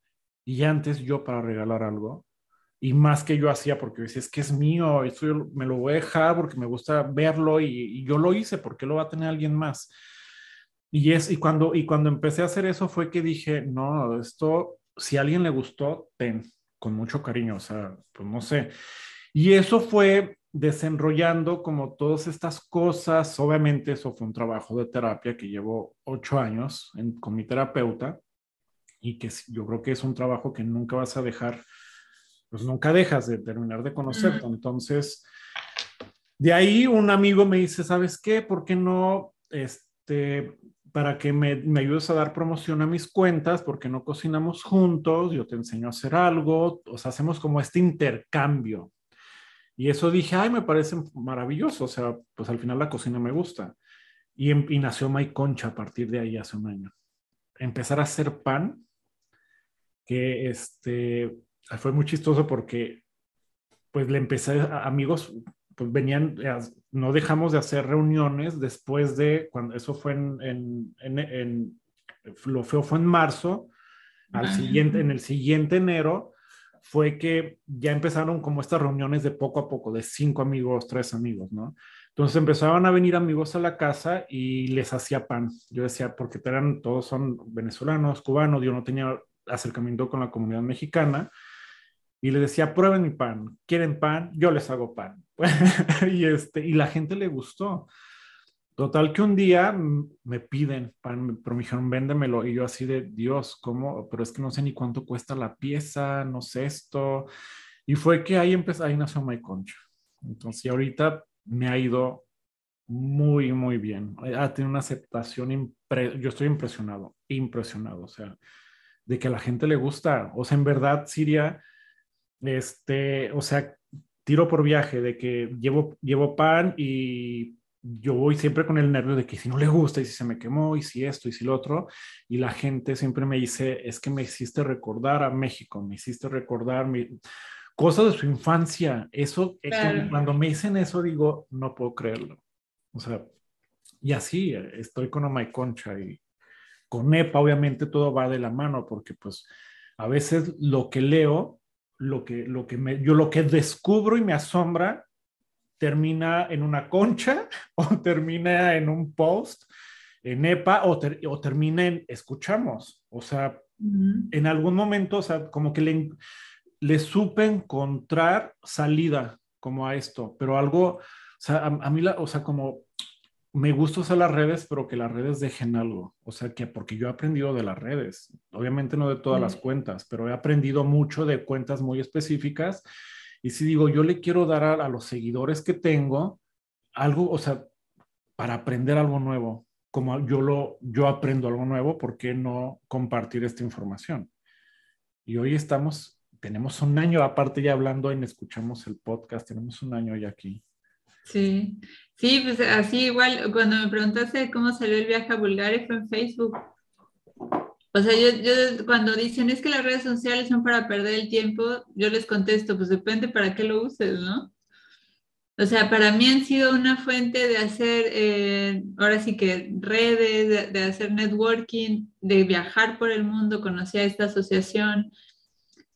Y antes yo para regalar algo, y más que yo hacía porque decía, es que es mío, esto me lo voy a dejar porque me gusta verlo y, yo lo hice, porque lo va a tener alguien más? Y, es, y, cuando, y cuando empecé a hacer eso fue que dije, no, esto, si a alguien le gustó, ten, con mucho cariño, o sea, pues no sé. Y eso fue desenrollando como todas estas cosas. Obviamente eso fue un trabajo de terapia que llevo ocho años con mi terapeuta y que yo creo que es un trabajo que nunca vas a dejar, pues nunca dejas de terminar de conocerte. Entonces, de ahí un amigo me dice, ¿sabes qué? ¿Por qué no, este, para que me, me, ayudes a dar promoción a mis cuentas, porque no cocinamos juntos, yo te enseño a hacer algo, o sea, hacemos como este intercambio. Y eso dije, ay, me parece maravilloso, o sea, pues al final la cocina me gusta. Y, em, y nació My Concha a partir de ahí hace un año. Empezar a hacer pan, que este, fue muy chistoso porque pues le empecé a amigos pues venían, eh, no dejamos de hacer reuniones después de, cuando eso fue en, en, en, lo feo fue en marzo, al siguiente, en el siguiente enero, fue que ya empezaron como estas reuniones de poco a poco, de cinco amigos, tres amigos, ¿no? Entonces empezaban a venir amigos a la casa y les hacía pan. Yo decía, porque eran, todos son venezolanos, cubanos, yo no tenía acercamiento con la comunidad mexicana, y les decía, prueben mi pan, quieren pan, yo les hago pan. y, este, y la gente le gustó. Total que un día me piden pan, pero me dijeron, véndemelo. Y yo así de, Dios, ¿cómo? Pero es que no sé ni cuánto cuesta la pieza, no sé esto. Y fue que ahí empezó, ahí nació My Concha. Entonces, ahorita me ha ido muy, muy bien. Ha tenido una aceptación, yo estoy impresionado, impresionado, o sea, de que a la gente le gusta. O sea, en verdad, Siria este, o sea, tiro por viaje de que llevo, llevo pan y yo voy siempre con el nervio de que si no le gusta y si se me quemó y si esto y si lo otro, y la gente siempre me dice, es que me hiciste recordar a México, me hiciste recordar mi... cosas de su infancia. Eso, eh, cuando me dicen eso, digo, no puedo creerlo. O sea, y así, eh, estoy con Omay Concha y con EPA, obviamente todo va de la mano, porque pues a veces lo que leo lo que, lo que me, yo lo que descubro y me asombra termina en una concha o termina en un post en EPA o, o termina en escuchamos. O sea, en algún momento, o sea, como que le, le supe encontrar salida como a esto, pero algo, o sea, a, a mí, la, o sea, como me gusta usar las redes, pero que las redes dejen algo. O sea, que porque yo he aprendido de las redes, obviamente no de todas las cuentas, pero he aprendido mucho de cuentas muy específicas. Y si digo, yo le quiero dar a, los seguidores que tengo algo, o sea, para aprender algo nuevo, como yo lo, yo aprendo algo nuevo, ¿por qué no compartir esta información? Y hoy estamos, tenemos un año, aparte ya hablando en Escuchamos el podcast, tenemos un año ya aquí. Sí, sí, pues así igual, cuando me preguntaste cómo salió el viaje a Bulgaria fue en Facebook. O sea, yo, yo, cuando dicen es que las redes sociales son para perder el tiempo, yo les contesto, pues depende para qué lo uses, ¿no? O sea, para mí han sido una fuente de hacer, eh, ahora sí que redes, de, de, hacer networking, de viajar por el mundo, conocí a esta asociación,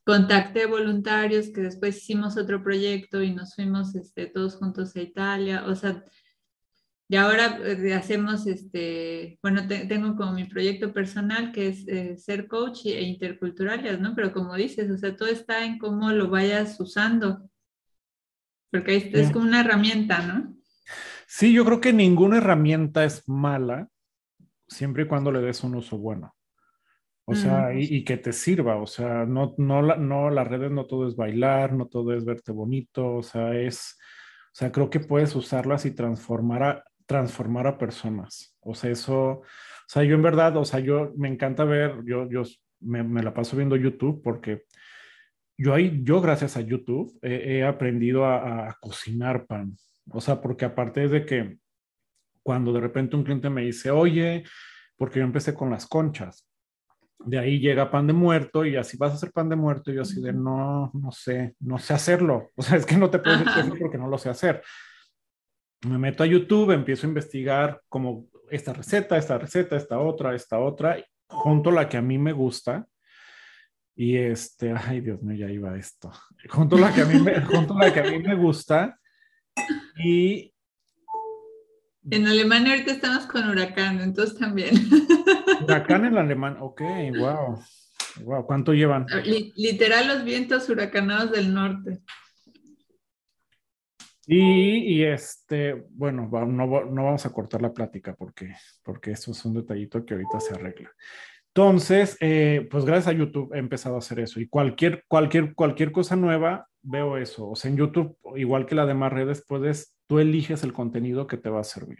contacté voluntarios que después hicimos otro proyecto y nos fuimos este, todos juntos a Italia, o sea, y ahora eh, hacemos, este, bueno, tengo como mi proyecto personal que es eh, ser coach e interculturales, ¿no? Pero como dices, o sea, todo está en cómo lo vayas usando, porque es como una herramienta, ¿no? Sí, yo creo que ninguna herramienta es mala siempre y cuando le des un uso bueno. O sea, y, que te sirva, o sea, no, no, no, las redes no todo es bailar, no todo es verte bonito, o sea, es, o sea, creo que puedes usarlas y transformar a, transformar a personas. O sea, eso, o sea, yo en verdad, o sea, yo me encanta ver, yo, yo me, me la paso viendo YouTube porque yo ahí, yo gracias a YouTube he, aprendido a, a, cocinar pan. O sea, porque aparte de que cuando de repente un cliente me dice, oye, porque yo empecé con las conchas, de ahí llega pan de muerto y así vas a hacer pan de muerto y yo así de no, no sé, no sé hacerlo. O sea, es que no te puedo decir porque no lo sé hacer. Me meto a YouTube, empiezo a investigar como esta receta, esta receta, esta otra, esta otra, junto a la que a mí me gusta y este, ay Dios mío, ya iba esto. Junto a la que a mí me, junto a la que a mí me gusta. Y. En Alemania ahorita estamos con huracán, entonces también. Huracán en alemán, ok, wow. Wow, ¿cuánto llevan? Literal los vientos huracanados del norte. Y, y, este, bueno, no, no, vamos a cortar la plática porque, porque esto es un detallito que ahorita se arregla. Entonces, eh, pues gracias a YouTube he empezado a hacer eso y cualquier, cualquier, cualquier cosa nueva veo eso. O sea, en YouTube, igual que las demás redes, puedes, tú eliges el contenido que te va a servir.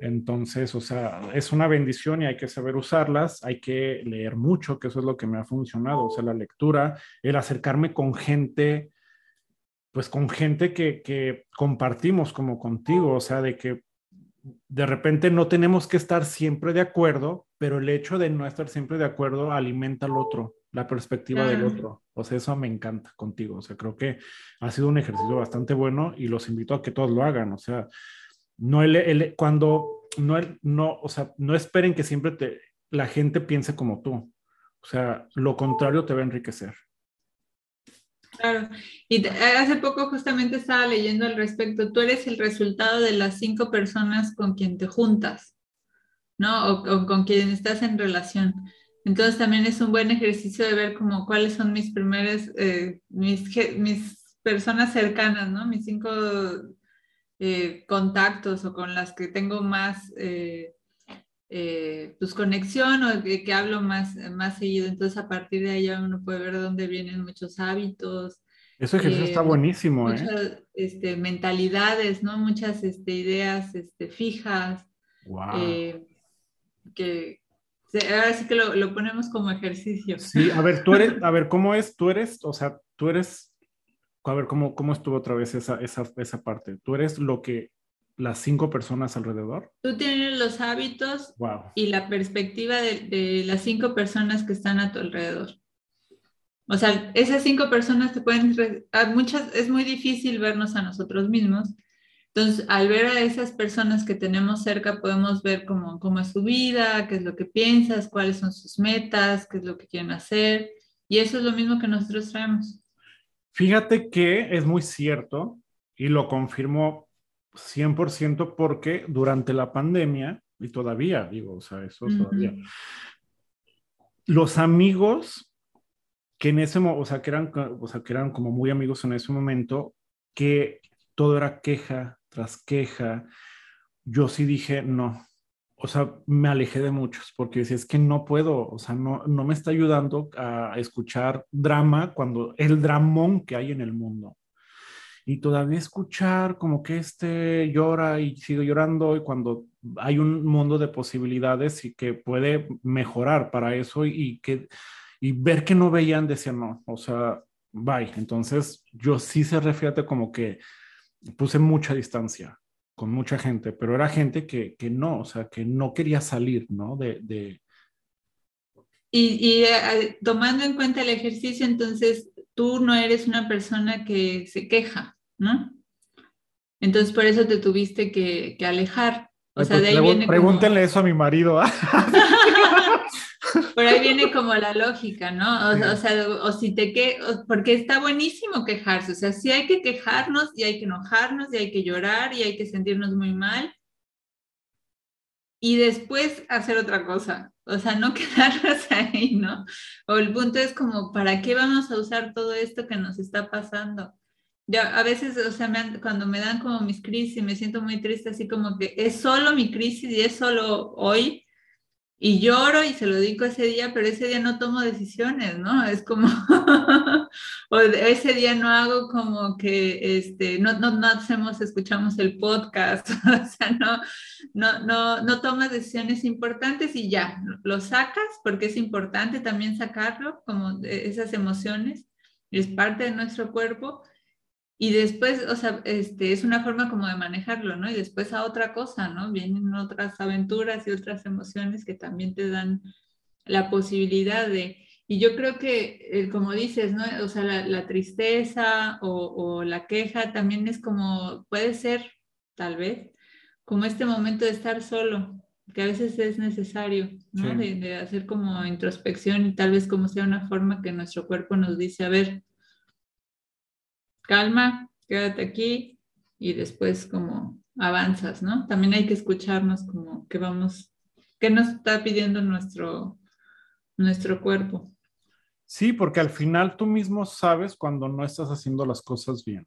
Entonces, o sea, es una bendición y hay que saber usarlas, hay que leer mucho, que eso es lo que me ha funcionado, o sea, la lectura, el acercarme con gente, pues con gente que, que compartimos como contigo, o sea, de que de repente no tenemos que estar siempre de acuerdo, pero el hecho de no estar siempre de acuerdo alimenta al otro, la perspectiva del otro. O sea, eso me encanta contigo. O sea, creo que ha sido un ejercicio bastante bueno y los invito a que todos lo hagan. O sea, no el, cuando no, no, o sea, no esperen que siempre te, la gente piense como tú. O sea, lo contrario te va a enriquecer. Claro, y hace poco justamente estaba leyendo al respecto, tú eres el resultado de las cinco personas con quien te juntas, ¿no? O, con quien estás en relación. Entonces también es un buen ejercicio de ver como cuáles son mis primeras, eh, mis, mis personas cercanas, ¿no? Mis cinco eh, contactos o con las que tengo más eh, eh, pues conexión o que, hablo más, más seguido. Entonces a partir de ahí uno puede ver de dónde vienen muchos hábitos. Eso ejercicio está buenísimo, ¿eh? muchas, Este, mentalidades, ¿no? Muchas este, ideas este, fijas. Wow. que ahora sí que lo, lo, ponemos como ejercicio. Sí, a ver, tú eres, a ver, ¿cómo es? Tú eres, o sea, tú eres, a ver, ¿cómo, cómo estuvo otra vez esa, esa, esa parte? Tú eres lo que las cinco personas alrededor? Tú tienes los hábitos y la perspectiva de, las cinco personas que están a tu alrededor. O sea, esas cinco personas te pueden, muchas, es muy difícil vernos a nosotros mismos. Entonces, al ver a esas personas que tenemos cerca, podemos ver cómo, cómo es su vida, qué es lo que piensas, cuáles son sus metas, qué es lo que quieren hacer. Y eso es lo mismo que nosotros traemos. Fíjate que es muy cierto y lo confirmó 100% porque durante la pandemia, y todavía digo, o sea, eso todavía, los amigos que en ese o sea, que eran, o sea, que eran como muy amigos en ese momento, que todo era queja tras queja, yo sí dije, no, o sea, me alejé de muchos porque decía, es que no puedo, o sea, no, no me está ayudando a escuchar drama cuando el dramón que hay en el mundo y todavía escuchar como que este llora y sigue llorando y cuando hay un mundo de posibilidades y que puede mejorar para eso y, que y ver que no veían decían no, o sea, bye. Entonces yo sí se refiere como que puse mucha distancia con mucha gente, pero era gente que, que no, o sea, que no quería salir, ¿no? De... de... Y, y eh, tomando en cuenta el ejercicio, entonces tú no eres una persona que se queja, ¿no? Entonces por eso te tuviste que, alejar. O sea, de ahí viene Pregúntenle eso a mi marido. ¿ah? por ahí viene como la lógica, ¿no? O, sea, o si te que, porque está buenísimo quejarse, o sea, sí hay que quejarnos y hay que enojarnos y hay que llorar y hay que sentirnos muy mal y después hacer otra cosa, o sea, no quedarnos ahí, ¿no? O el punto es como, ¿para qué vamos a usar todo esto que nos está pasando? Ya, a veces, o sea, cuando me dan como mis crisis, me siento muy triste, así como que es solo mi crisis y es solo hoy. Y lloro y se lo digo ese día, pero ese día no tomo decisiones, ¿no? Es como, o ese día no hago como que, este, no, no, no hacemos, escuchamos el podcast, o sea, no, no, no, no tomas decisiones importantes y ya, lo sacas porque es importante también sacarlo, como esas emociones, es parte de nuestro cuerpo y después, o sea, este, es una forma como de manejarlo, ¿no? Y después a otra cosa, ¿no? Vienen otras aventuras y otras emociones que también te dan la posibilidad de... Y yo creo que, eh, como dices, ¿no? O sea, la, tristeza o, la queja también es como, puede ser, tal vez, como este momento de estar solo, que a veces es necesario, ¿no? De, de hacer como introspección y tal vez como sea una forma que nuestro cuerpo nos dice, a ver, calma, quédate aquí y después como avanzas, ¿no? También hay que escucharnos como que vamos, qué nos está pidiendo nuestro, nuestro cuerpo. Sí, porque al final tú mismo sabes cuando no estás haciendo las cosas bien.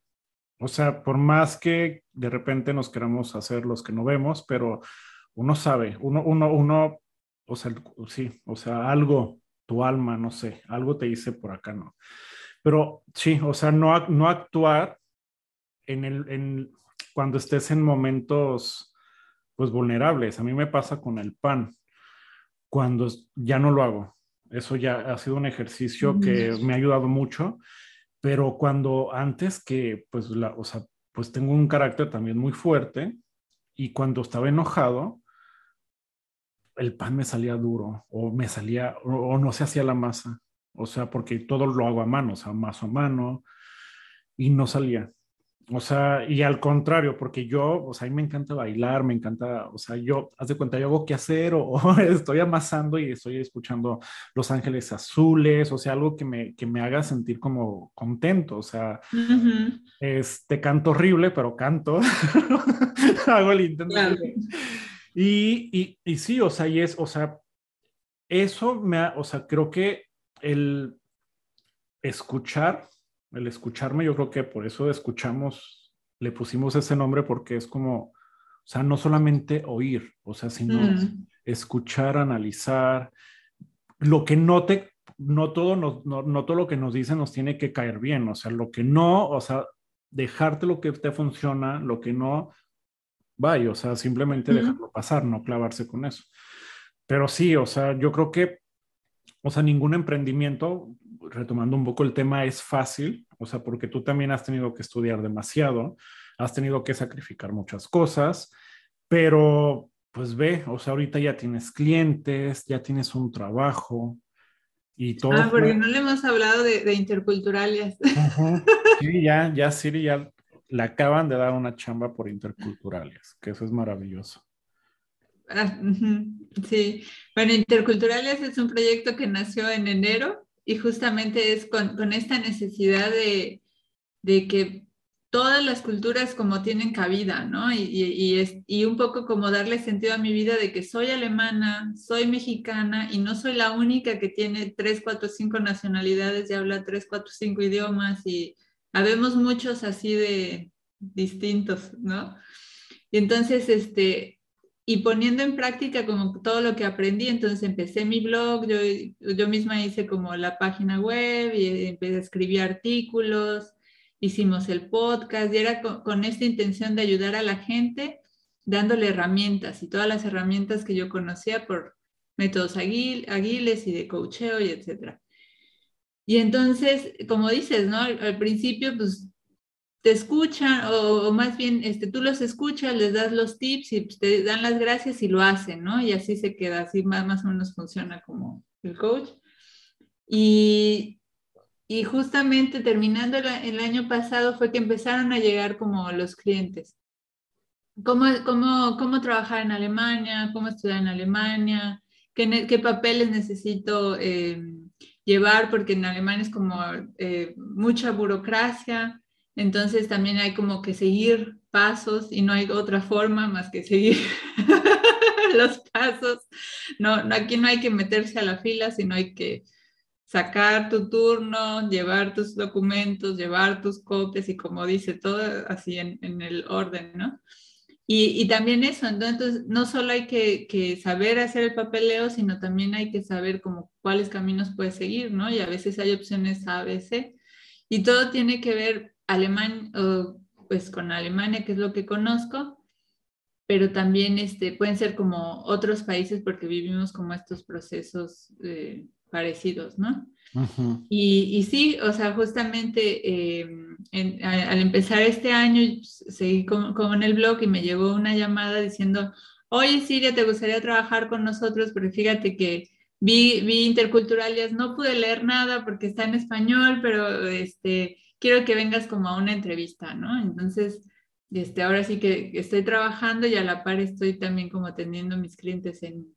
O sea, por más que de repente nos queramos hacer los que no vemos, pero uno sabe, uno, uno, uno, o sea, sí, o sea, algo, tu alma, no sé, algo te dice por acá, ¿no? Pero sí, o sea, no, no actuar en el, en, cuando estés en momentos pues vulnerables. A mí me pasa con el pan, cuando ya no lo hago. Eso ya ha sido un ejercicio que me ha ayudado mucho, pero cuando antes que pues la, o sea, pues tengo un carácter también muy fuerte y cuando estaba enojado, el pan me salía duro o me salía o no se hacía la masa o sea, porque todo lo hago a mano, o sea, más a mano, y no salía. O sea, y al contrario, porque yo, o sea, a mí me encanta bailar, me encanta, o sea, yo, haz de cuenta, yo hago qué hacer o, estoy amasando y estoy escuchando Los Ángeles Azules, o sea, algo que me, que me haga sentir como contento, o sea, este, canto horrible, pero canto, hago el intento. Y, y, y, sí, o sea, y es, o sea, eso me ha, o sea, creo que el escuchar, el escucharme, yo creo que por eso escuchamos, le pusimos ese nombre porque es como, o sea, no solamente oír, o sea, sino mm. escuchar, analizar, lo que no te, no todo, no, no, todo lo que nos dicen nos tiene que caer bien, o sea, lo que no, o sea, dejarte lo que te funciona, lo que no, vaya, o sea, simplemente dejarlo pasar, no clavarse con eso. Pero sí, o sea, yo creo que o sea, ningún emprendimiento, retomando un poco el tema, es fácil, o sea, porque tú también has tenido que estudiar demasiado, has tenido que sacrificar muchas cosas, pero pues ve, o sea, ahorita ya tienes clientes, ya tienes un trabajo y todo. Ah, porque no le hemos hablado de, de interculturales. Sí, ya, ya Siri ya le acaban de dar una chamba por interculturales, que eso es maravilloso. Ah, sí, bueno, Interculturales es un proyecto que nació en enero y justamente es con, esta necesidad de, que todas las culturas como tienen cabida, ¿no? Y, es, y un poco como darle sentido a mi vida de que soy alemana, soy mexicana y no soy la única que tiene tres, cuatro, cinco nacionalidades y habla tres, cuatro, cinco idiomas y habemos muchos así de distintos, ¿no? Y entonces, este, y poniendo en práctica como todo lo que aprendí, entonces empecé mi blog, yo, yo misma hice como la página web y empecé a escribir artículos, hicimos el podcast y era con, esta intención de ayudar a la gente dándole herramientas y todas las herramientas que yo conocía por métodos agiles y de coacheo y etcétera. Y entonces, como dices, ¿no? Al, al principio, pues te escuchan o, más bien este, tú los escuchas, les das los tips y pues, te dan las gracias y lo hacen, ¿no? Y así se queda, así más, más o menos funciona como el coach. Y, y justamente terminando el, año pasado fue que empezaron a llegar como los clientes. ¿Cómo, cómo, cómo trabajar en Alemania? ¿Cómo estudiar en Alemania? ¿Qué, qué papeles necesito eh, llevar? Porque en Alemania es como eh, mucha burocracia entonces también hay como que seguir pasos y no hay otra forma más que seguir los pasos. No, aquí no hay que meterse a la fila, sino hay que sacar tu turno, llevar tus documentos, llevar tus copias y como dice todo así en, el orden, ¿no? Y, también eso, entonces no solo hay que, saber hacer el papeleo, sino también hay que saber como cuáles caminos puedes seguir, ¿no? Y a veces hay opciones A, B, C. Y todo tiene que ver alemán, pues con Alemania, que es lo que conozco, pero también este, pueden ser como otros países porque vivimos como estos procesos eh, parecidos, ¿no? y, sí, o sea, justamente em, al empezar este año seguí como, en el blog y me llegó una llamada diciendo, oye Siria, ¿te gustaría trabajar con nosotros? Porque fíjate que vi, vi interculturales, no pude leer nada porque está en español, pero este, quiero que vengas como a una entrevista, ¿no? Entonces, este, ahora sí que estoy trabajando y a la par estoy también como atendiendo a mis clientes en,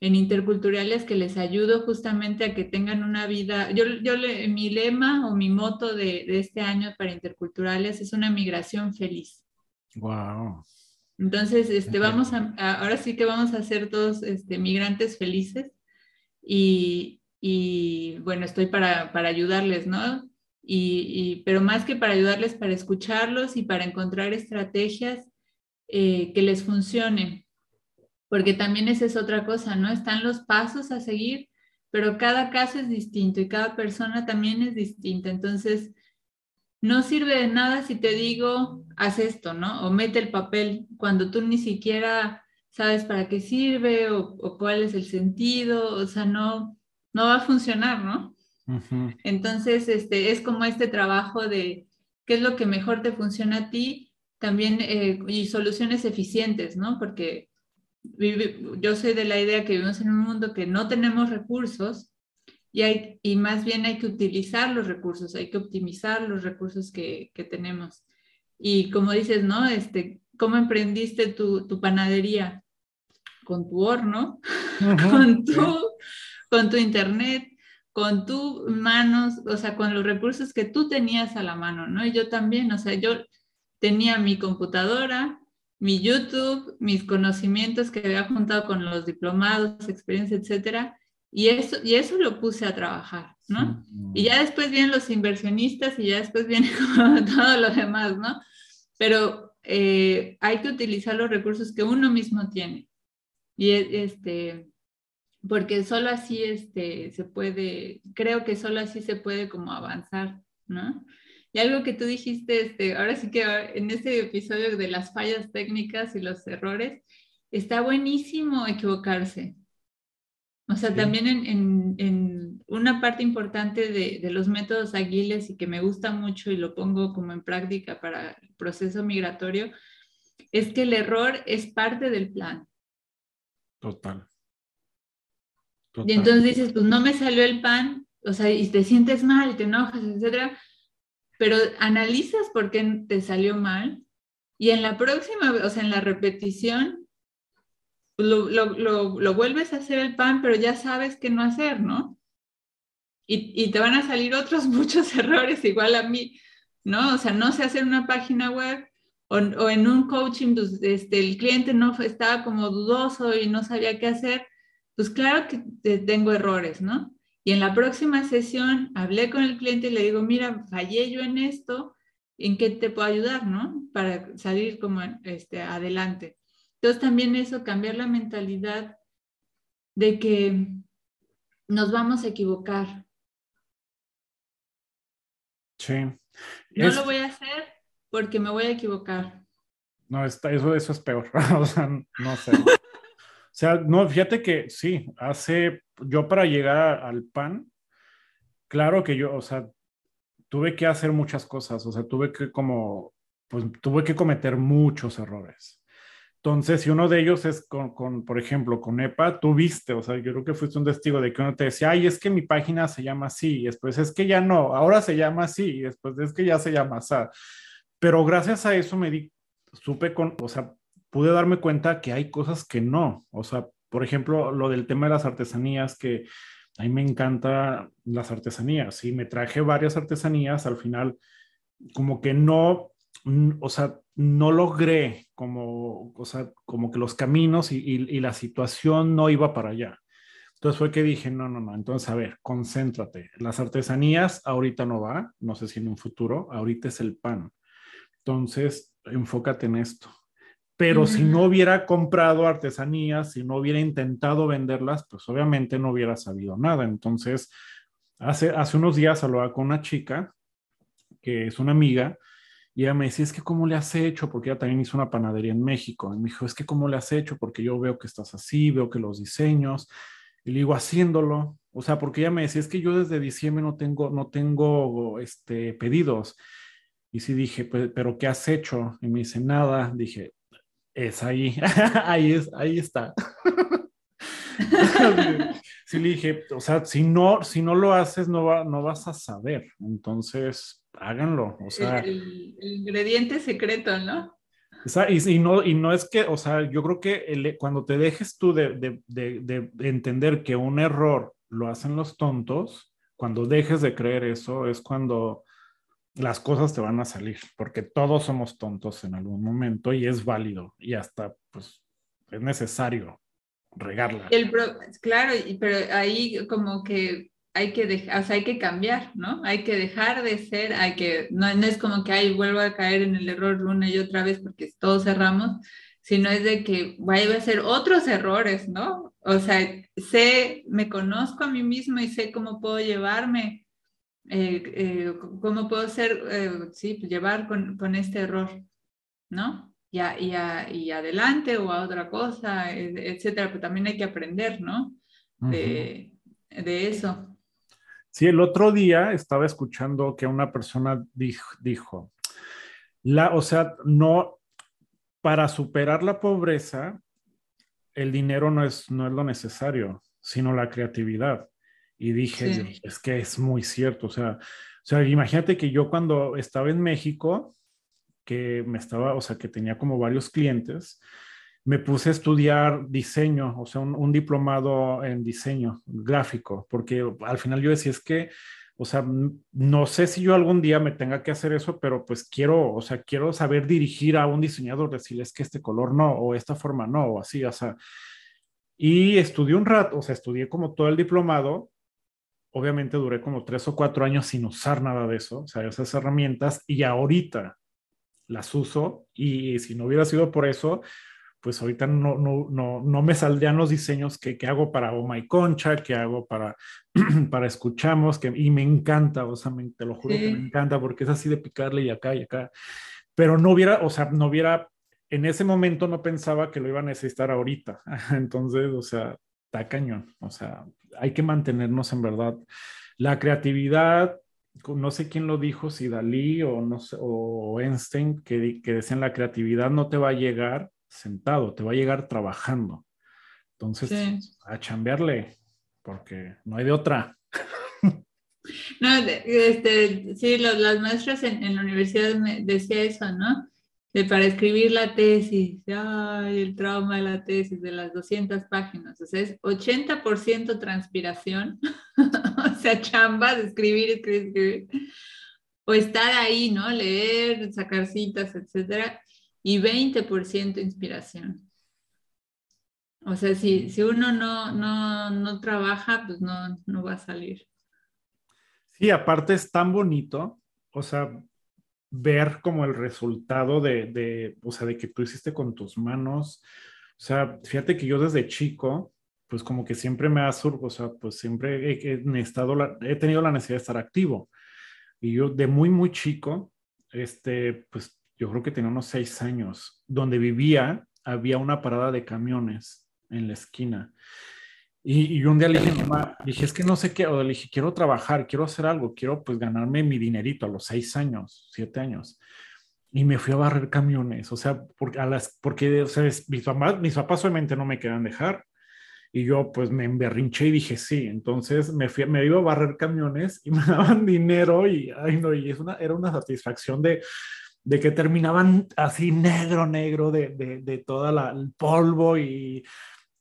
en interculturales que les ayudo justamente a que tengan una vida. Yo, yo mi lema o mi moto de, de, este año para interculturales es una migración feliz. Wow. Entonces, este, vamos a, ahora sí que vamos a ser todos este, migrantes felices y, y bueno, estoy para, para ayudarles, ¿no? Y, pero más que para ayudarles, para escucharlos y para encontrar estrategias eh, que les funcionen porque también esa es otra cosa, ¿no? Están los pasos a seguir, pero cada caso es distinto y cada persona también es distinta. Entonces, no sirve de nada si te digo, haz esto, ¿no? O mete el papel cuando tú ni siquiera sabes para qué sirve o, cuál es el sentido, o sea, no, no va a funcionar, ¿no? Entonces, este, es como este trabajo de qué es lo que mejor te funciona a ti, también, eh, y soluciones eficientes, ¿no? Porque yo soy de la idea que vivimos en un mundo que no tenemos recursos y, hay, y más bien hay que utilizar los recursos, hay que optimizar los recursos que, que tenemos. Y como dices, ¿no? Este, ¿Cómo emprendiste tu, tu panadería? Con tu horno, con, tu, con tu internet, con tus manos, o sea, con los recursos que tú tenías a la mano, ¿no? Y yo también, o sea, yo tenía mi computadora, mi YouTube, mis conocimientos que había juntado con los diplomados, experiencia, etcétera, y eso, y eso lo puse a trabajar, ¿no? Y ya después vienen los inversionistas y ya después viene todo lo demás, ¿no? Pero eh, hay que utilizar los recursos que uno mismo tiene. Y este, porque solo así este, se puede, creo que solo así se puede como avanzar, ¿no? Y algo que tú dijiste, este, ahora sí que en este episodio de las fallas técnicas y los errores, está buenísimo equivocarse. O sea, también en, en, una parte importante de, de, los métodos ágiles y que me gusta mucho y lo pongo como en práctica para el proceso migratorio, es que el error es parte del plan. Total. Total. Y entonces dices, pues no me salió el pan, o sea, y te sientes mal, te enojas, etcétera pero analizas por qué te salió mal y en la próxima, o sea, en la repetición, lo, lo, lo, vuelves a hacer el pan, pero ya sabes qué no hacer, ¿no? Y, y, te van a salir otros muchos errores igual a mí, ¿no? O sea, no sé hacer una página web o, o en un coaching, pues este, el cliente no estaba como dudoso y no sabía qué hacer, pues claro que tengo errores, ¿no? Y en la próxima sesión hablé con el cliente y le digo, mira, fallé yo en esto, ¿en qué te puedo ayudar, no? Para salir como este, adelante. Entonces también eso, cambiar la mentalidad de que nos vamos a equivocar. Sí. No lo voy a hacer porque me voy a equivocar. No, está, eso, eso es peor. o sea, no sé. Sea, no, fíjate que sí, hace yo para llegar al pan, claro que yo, o sea, tuve que hacer muchas cosas, o sea, tuve que como, pues tuve que cometer muchos errores. Entonces, si uno de ellos es con, con, por ejemplo, con EPA, tú viste, o sea, yo creo que fuiste un testigo de que uno te decía, ay, es que mi página se llama así, y después es que ya no, ahora se llama así, y después es que ya se llama así. Pero gracias a eso me di, supe con, o sea, pude darme cuenta que hay cosas que no, o sea, por ejemplo, lo del tema de las artesanías, que a mí me encanta las artesanías, ¿sí? Me traje varias artesanías, al final como que no, o sea, no logré como, o sea, como que los caminos y, y, la situación no iba para allá. Entonces fue que dije, no, no, no, entonces a ver, concéntrate. Las artesanías ahorita no va, no sé si en un futuro, ahorita es el pan. Entonces, enfócate en esto pero si no hubiera comprado artesanías, si no hubiera intentado venderlas, pues obviamente no hubiera sabido nada. Entonces, hace, hace unos días hablaba con una chica que es una amiga y ella me decía, es que cómo le has hecho, porque ella también hizo una panadería en México. Y me dijo, es que cómo le has hecho, porque yo veo que estás así, veo que los diseños, y le digo, haciéndolo. O sea, porque ella me decía, es que yo desde diciembre no tengo, no tengo este, pedidos. Y sí dije, pero ¿qué has hecho? Y me dice, nada. Dije, es ahí, ahí, es, ahí está. sí le dije, o sea, si no, si no lo haces, no, va, no vas a saber. Entonces, háganlo. O sea, el, ingrediente secreto, ¿no? Y, y, no, y no es que, o sea, yo creo que cuando te dejes tú de, de, de, de, entender que un error lo hacen los tontos, cuando dejes de creer eso, es cuando las cosas te van a salir, porque todos somos tontos en algún momento y es válido y hasta, pues, es necesario regarla. El claro, pero ahí como que hay que o sea, hay que cambiar, ¿no? Hay que dejar de ser, hay que, no, es como que ahí vuelvo a caer en el error una y otra vez porque todos cerramos, sino es de que vaya a ser otros errores, ¿no? O sea, sé, me conozco a mí mismo y sé cómo puedo llevarme, eh, eh, cómo puedo ser, eh, sí, pues llevar con, con, este error, ¿no? Y, y, adelante o a otra cosa, etcétera, pero también hay que aprender, ¿no? De, de eso. Sí, el otro día estaba escuchando que una persona dijo, la, o sea, no, para superar la pobreza, el dinero no es, no es lo necesario, sino la creatividad. Y dije, es que es muy cierto, o sea, o sea, imagínate que yo cuando estaba en México, que me estaba, o sea, que tenía como varios clientes, me puse a estudiar diseño, o sea, un, diplomado en diseño gráfico, porque al final yo decía, es que, o sea, no sé si yo algún día me tenga que hacer eso, pero pues quiero, o sea, quiero saber dirigir a un diseñador, decirles que este color no, o esta forma no, o así, o sea, y estudié un rato, o sea, estudié como todo el diplomado, obviamente duré como tres o cuatro años sin usar nada de eso, o sea, esas herramientas, y ahorita las uso, y si no hubiera sido por eso, pues ahorita no, no, no, no me saldrían los diseños que, que hago para Oh My Concha, que hago para, para Escuchamos, que, y me encanta, o sea, te lo juro que me encanta porque es así de picarle y acá y acá. Pero no hubiera, o sea, no hubiera, en ese momento no pensaba que lo iba a necesitar ahorita. Entonces, o sea, está cañón. O sea, hay que mantenernos en verdad. La creatividad, no sé quién lo dijo, si Dalí o, no sé, o Einstein, que, que decían la creatividad no te va a llegar sentado, te va a llegar trabajando. Entonces, a chambearle, porque no hay de otra. No, este, sí, las maestras en, la universidad me decía eso, ¿no? De para escribir la tesis, ay, el trauma de la tesis de las 200 páginas, o sea, es 80% transpiración, o sea, chamba de escribir, escribir, escribir, o estar ahí, ¿no? Leer, sacar citas, etcétera, y 20% inspiración. O sea, si, si uno no, no, no, trabaja, pues no, no va a salir. Sí, aparte es tan bonito, o sea, ver como el resultado de, de, o sea, de que tú hiciste con tus manos. O sea, fíjate que yo desde chico, pues como que siempre me ha surgido, o sea, pues siempre he, estado he tenido la necesidad de estar activo. Y yo de muy, muy chico, este, pues yo creo que tenía unos seis años, donde vivía, había una parada de camiones en la esquina. Y, y un día le dije, mamá, dije, es que no sé qué, o le dije, quiero trabajar, quiero hacer algo, quiero pues ganarme mi dinerito a los seis años, siete años. Y me fui a barrer camiones, o sea, porque, a las, porque o sea, mis, papás, mis papás obviamente no me querían dejar. Y yo pues me emberrinché y dije sí. Entonces me, fui, me iba a barrer camiones y me daban dinero y, ay no, y es una, era una satisfacción de, de que terminaban así negro, negro de, de, de todo el polvo y,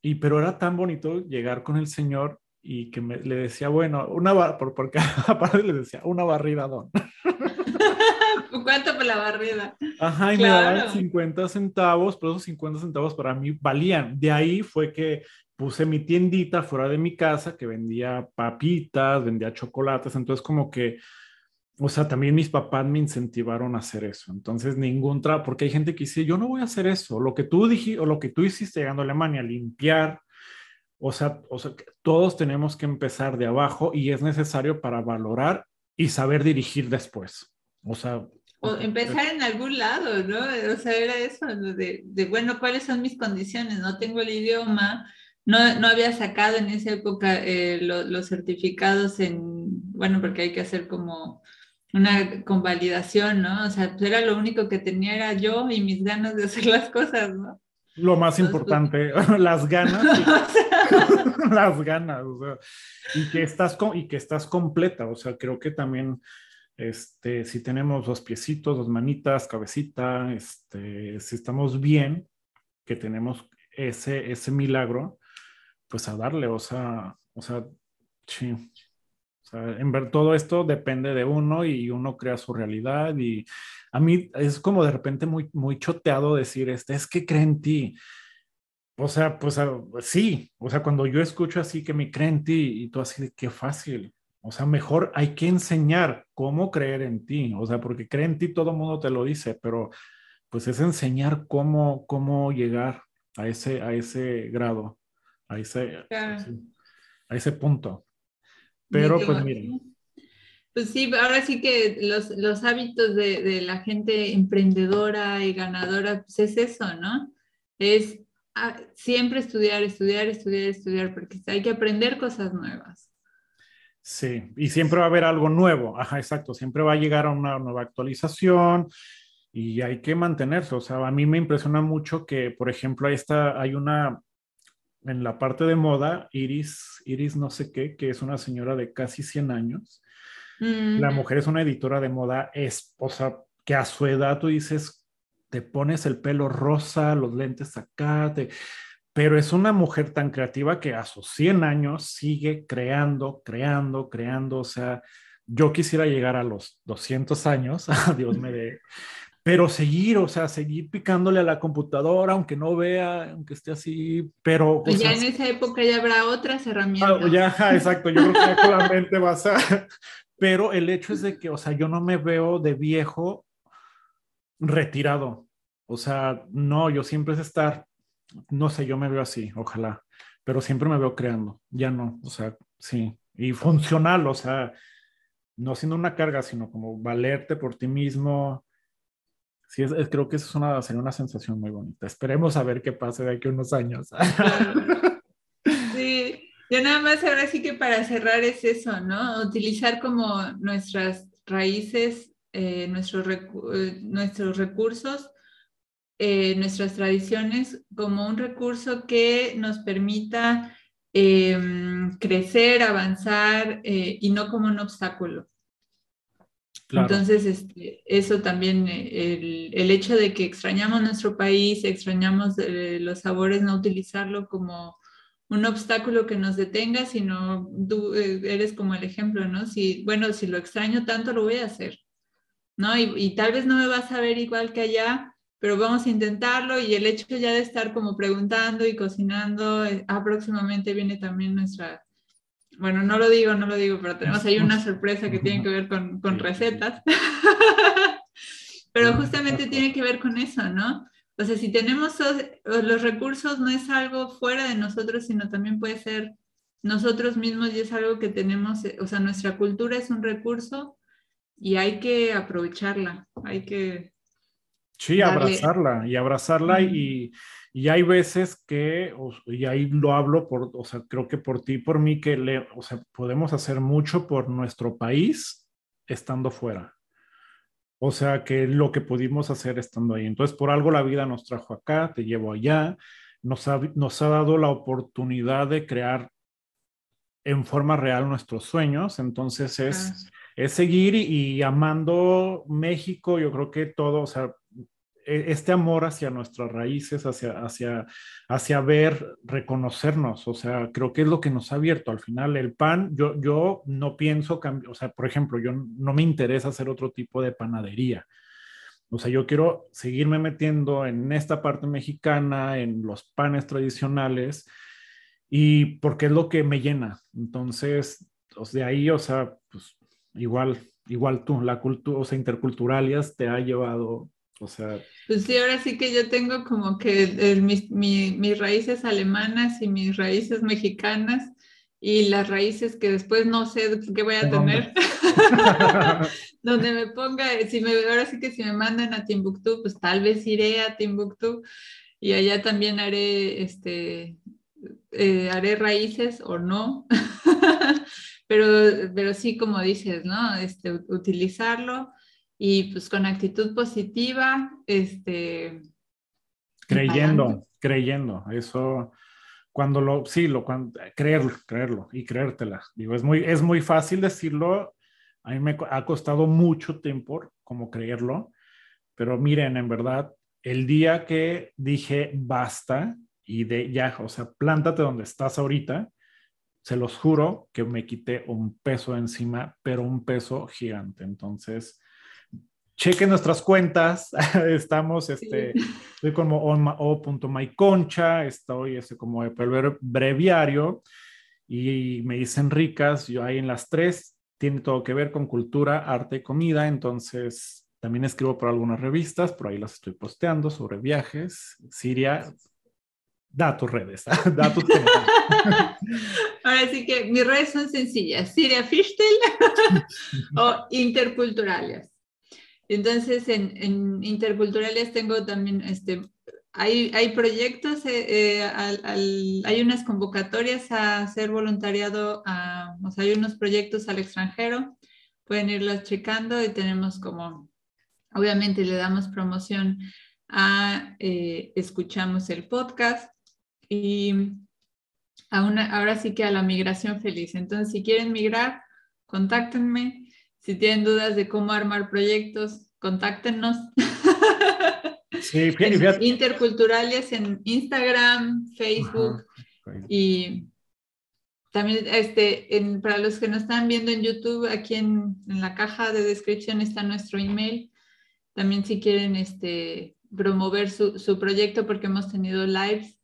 y, pero era tan bonito llegar con el señor y que me, le decía, bueno, una por, porque aparte le decía, una barrida, don. ¿Cuánto por la barrida? Ajá, y me daban 50 centavos, pero esos 50 centavos para mí valían. De ahí fue que puse mi tiendita fuera de mi casa que vendía papitas, vendía chocolates, entonces como que o sea, también mis papás me incentivaron a hacer eso. Entonces, ningún trabajo, porque hay gente que dice, yo no voy a hacer eso. Lo que tú dijiste o lo que tú hiciste llegando a Alemania, limpiar, o sea, o sea, todos tenemos que empezar de abajo y es necesario para valorar y saber dirigir después. O sea, o empezar en algún lado, ¿no? O sea, era eso, de, de, bueno, ¿cuáles son mis condiciones? No tengo el idioma, no, no había sacado en esa época eh, los certificados en, bueno, porque hay que hacer como una convalidación, ¿no? O sea, pues era lo único que tenía era yo y mis ganas de hacer las cosas, ¿no? Lo más pues, importante, las ganas. las ganas, o sea, y que estás y que estás completa, o sea, creo que también este, si tenemos dos piecitos, dos manitas, cabecita, este, si estamos bien, que tenemos ese, ese milagro, pues a darle, o sea, o sea, sí. Sea, en ver todo esto depende de uno y uno crea su realidad y a mí es como de repente muy, muy choteado decir, este, es que cree en ti. O sea, pues sí, o sea, cuando yo escucho así que me cree en ti y tú así qué fácil. O sea, mejor hay que enseñar cómo creer en ti. O sea, porque cree en ti todo el mundo te lo dice, pero pues es enseñar cómo, cómo llegar a ese, a ese grado, a ese, a ese punto. Pero pues miren. Pues sí, ahora sí que los, los hábitos de, de, la gente emprendedora y ganadora, pues es eso, ¿no? Es ah, siempre estudiar, estudiar, estudiar, estudiar, porque hay que aprender cosas nuevas. Sí, y siempre va a haber algo nuevo, ajá, exacto, siempre va a llegar a una nueva actualización y hay que mantenerse, o sea, a mí me impresiona mucho que, por ejemplo, está, hay una, en la parte de moda, Iris, Iris no sé qué, que es una señora de casi 100 años. La mm. mujer es una editora de moda, es, o sea, que a su edad tú dices, te pones el pelo rosa, los lentes acá, te, pero es una mujer tan creativa que a sus 100 años sigue creando, creando, creando. O sea, yo quisiera llegar a los 200 años, Dios me dé, pero seguir, o sea, seguir picándole a la computadora, aunque no vea, aunque esté así, pero... Pues ya en esa época ya habrá otras herramientas. Ah, ya, exacto, yo creo que ya con la mente vas a... Pero el hecho es de que, o sea, yo no me veo de viejo retirado. O sea, no, yo siempre es estar no sé, yo me veo así, ojalá, pero siempre me veo creando, ya no, o sea, sí, y funcional, o sea, no siendo una carga, sino como valerte por ti mismo. Sí, creo que eso es una, sería una sensación muy bonita. Esperemos a ver qué pase de aquí a unos años. Sí, yo nada más ahora sí que para cerrar es eso, ¿no? Utilizar como nuestras raíces, eh, nuestros, eh, nuestros recursos eh, nuestras tradiciones como un recurso que nos permita em, crecer, avanzar y no como un obstáculo. Entonces, este, eso también, eh, el, hecho de que extrañamos nuestro país, extrañamos los sabores, no utilizarlo como un obstáculo que nos detenga, sino tú eres como el ejemplo, ¿no? Si, bueno, si lo extraño tanto, lo voy a hacer, ¿no? Y, y tal vez no me vas a ver igual que allá, pero vamos a intentarlo y el hecho ya de estar como preguntando y cocinando, eh, ah, próximamente viene también nuestra, bueno, no lo digo, no lo digo, pero tenemos ahí una sorpresa que tiene que ver con, con recetas, pero justamente tiene que ver con eso, ¿no? O sea, si tenemos los recursos, no es algo fuera de nosotros, sino también puede ser nosotros mismos y es algo que tenemos, eh, o sea, nuestra cultura es un recurso y hay que aprovecharla, hay que Sí, abrazarla y abrazarla y, y, hay veces que, y ahí lo hablo por, o sea, creo que por ti, por mí, que le, o sea, podemos hacer mucho por nuestro país estando fuera. O sea, que lo que pudimos hacer estando ahí. Entonces, por algo la vida nos trajo acá, te llevo allá, nos ha, nos ha dado la oportunidad de crear en forma real nuestros sueños. Entonces, es, es seguir y, y amando México, yo creo que todo, o sea, este amor hacia nuestras raíces, hacia, hacia, hacia ver, reconocernos, o sea, creo que es lo que nos ha abierto al final. El pan, yo, yo no pienso o sea, por ejemplo, yo no me interesa hacer otro tipo de panadería. O sea, yo quiero seguirme metiendo en esta parte mexicana, en los panes tradicionales, y porque es lo que me llena. Entonces, de ahí, o sea, pues igual igual tú, la cultura, o sea, interculturalias te ha llevado, o sea... Pues sí, ahora sí que yo tengo como que mis, mis raíces alemanas y mis raíces mexicanas y las raíces que después no sé qué voy a tener. Donde me ponga, si me, ahora sí que si me mandan a Timbuktu, pues tal vez iré a Timbuktu y allá también haré, este, eh, haré raíces o no. pero, pero sí, como dices, ¿no? Este, utilizarlo y pues con actitud positiva, este... Creyendo, creyendo, eso cuando lo, sí, lo, cuando, creerlo, creerlo y creértela. Digo, es muy, es muy fácil decirlo, a mí me ha costado mucho tiempo como creerlo, pero miren, en verdad, el día que dije basta y de ya, o sea, plántate donde estás ahorita, se los juro que me quité un peso encima, pero un peso gigante. Entonces, chequen nuestras cuentas. Estamos, este, estoy como o.myconcha, estoy este, como el breviario y me dicen ricas. Yo ahí en las tres tiene todo que ver con cultura, arte y comida. Entonces, también escribo por algunas revistas, por ahí las estoy posteando sobre viajes. Siria, da tus redes, da tus Ahora sí que mis redes son sencillas, Siria Fichtel o interculturales. Entonces, en, interculturales tengo también, este, hay, hay proyectos, eh, eh, hay unas convocatorias a hacer voluntariado, a, o sea, hay unos proyectos al extranjero, pueden irlas checando y tenemos como, obviamente le damos promoción a, eh, escuchamos el podcast y a una, ahora sí que a la migración feliz. Entonces, si quieren migrar, contáctenme. Si tienen dudas de cómo armar proyectos, contáctenos. Sí, Interculturales en Instagram, Facebook y también este, en, para los que nos están viendo en YouTube, aquí en, en, la caja de descripción está nuestro email. También si quieren este, promover su, su proyecto porque hemos tenido lives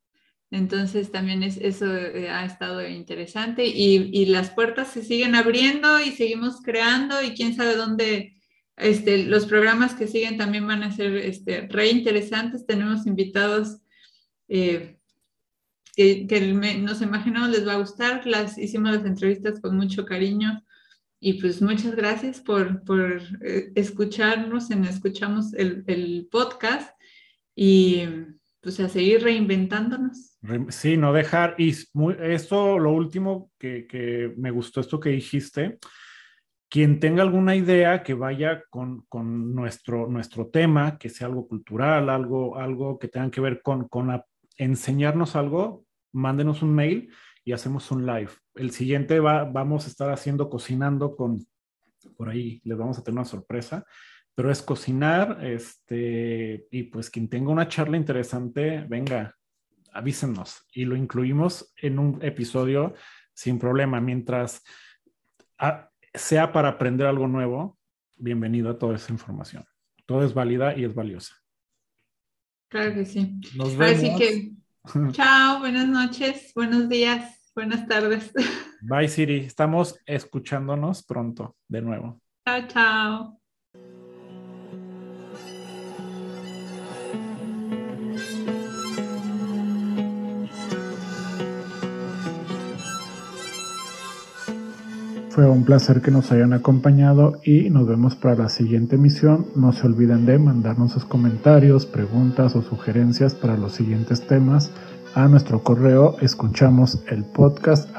entonces también es, eso eh, ha estado interesante y, y, las puertas se siguen abriendo y seguimos creando y quién sabe dónde este, los programas que siguen también van a ser este, re interesantes. Tenemos invitados eh, que, que nos imaginamos les va a gustar. Las hicimos las entrevistas con mucho cariño y pues muchas gracias por, por eh, escucharnos en Escuchamos el, el podcast y pues a seguir reinventándonos. Sí, no dejar, y esto, lo último que, me gustó, esto que dijiste, quien tenga alguna idea que vaya con, nuestro, nuestro tema, que sea algo cultural, algo, algo que tenga que ver con, con enseñarnos algo, mándenos un mail y hacemos un live. El siguiente va, vamos a estar haciendo cocinando con, por ahí les vamos a tener una sorpresa pero es cocinar, este, y pues quien tenga una charla interesante, venga, avísenos y lo incluimos en un episodio sin problema. Mientras ah, sea para aprender algo nuevo, bienvenido a toda esa información. Todo es válida y es valiosa. Claro que sí. Nos vemos. Así que, chao, buenas noches, buenos días, buenas tardes. Bye, Siri. Estamos escuchándonos pronto de nuevo. Chao, chao. Fue un placer que nos hayan acompañado y nos vemos para la siguiente emisión. No se olviden de mandarnos sus comentarios, preguntas o sugerencias para los siguientes temas a nuestro correo escuchamos el podcast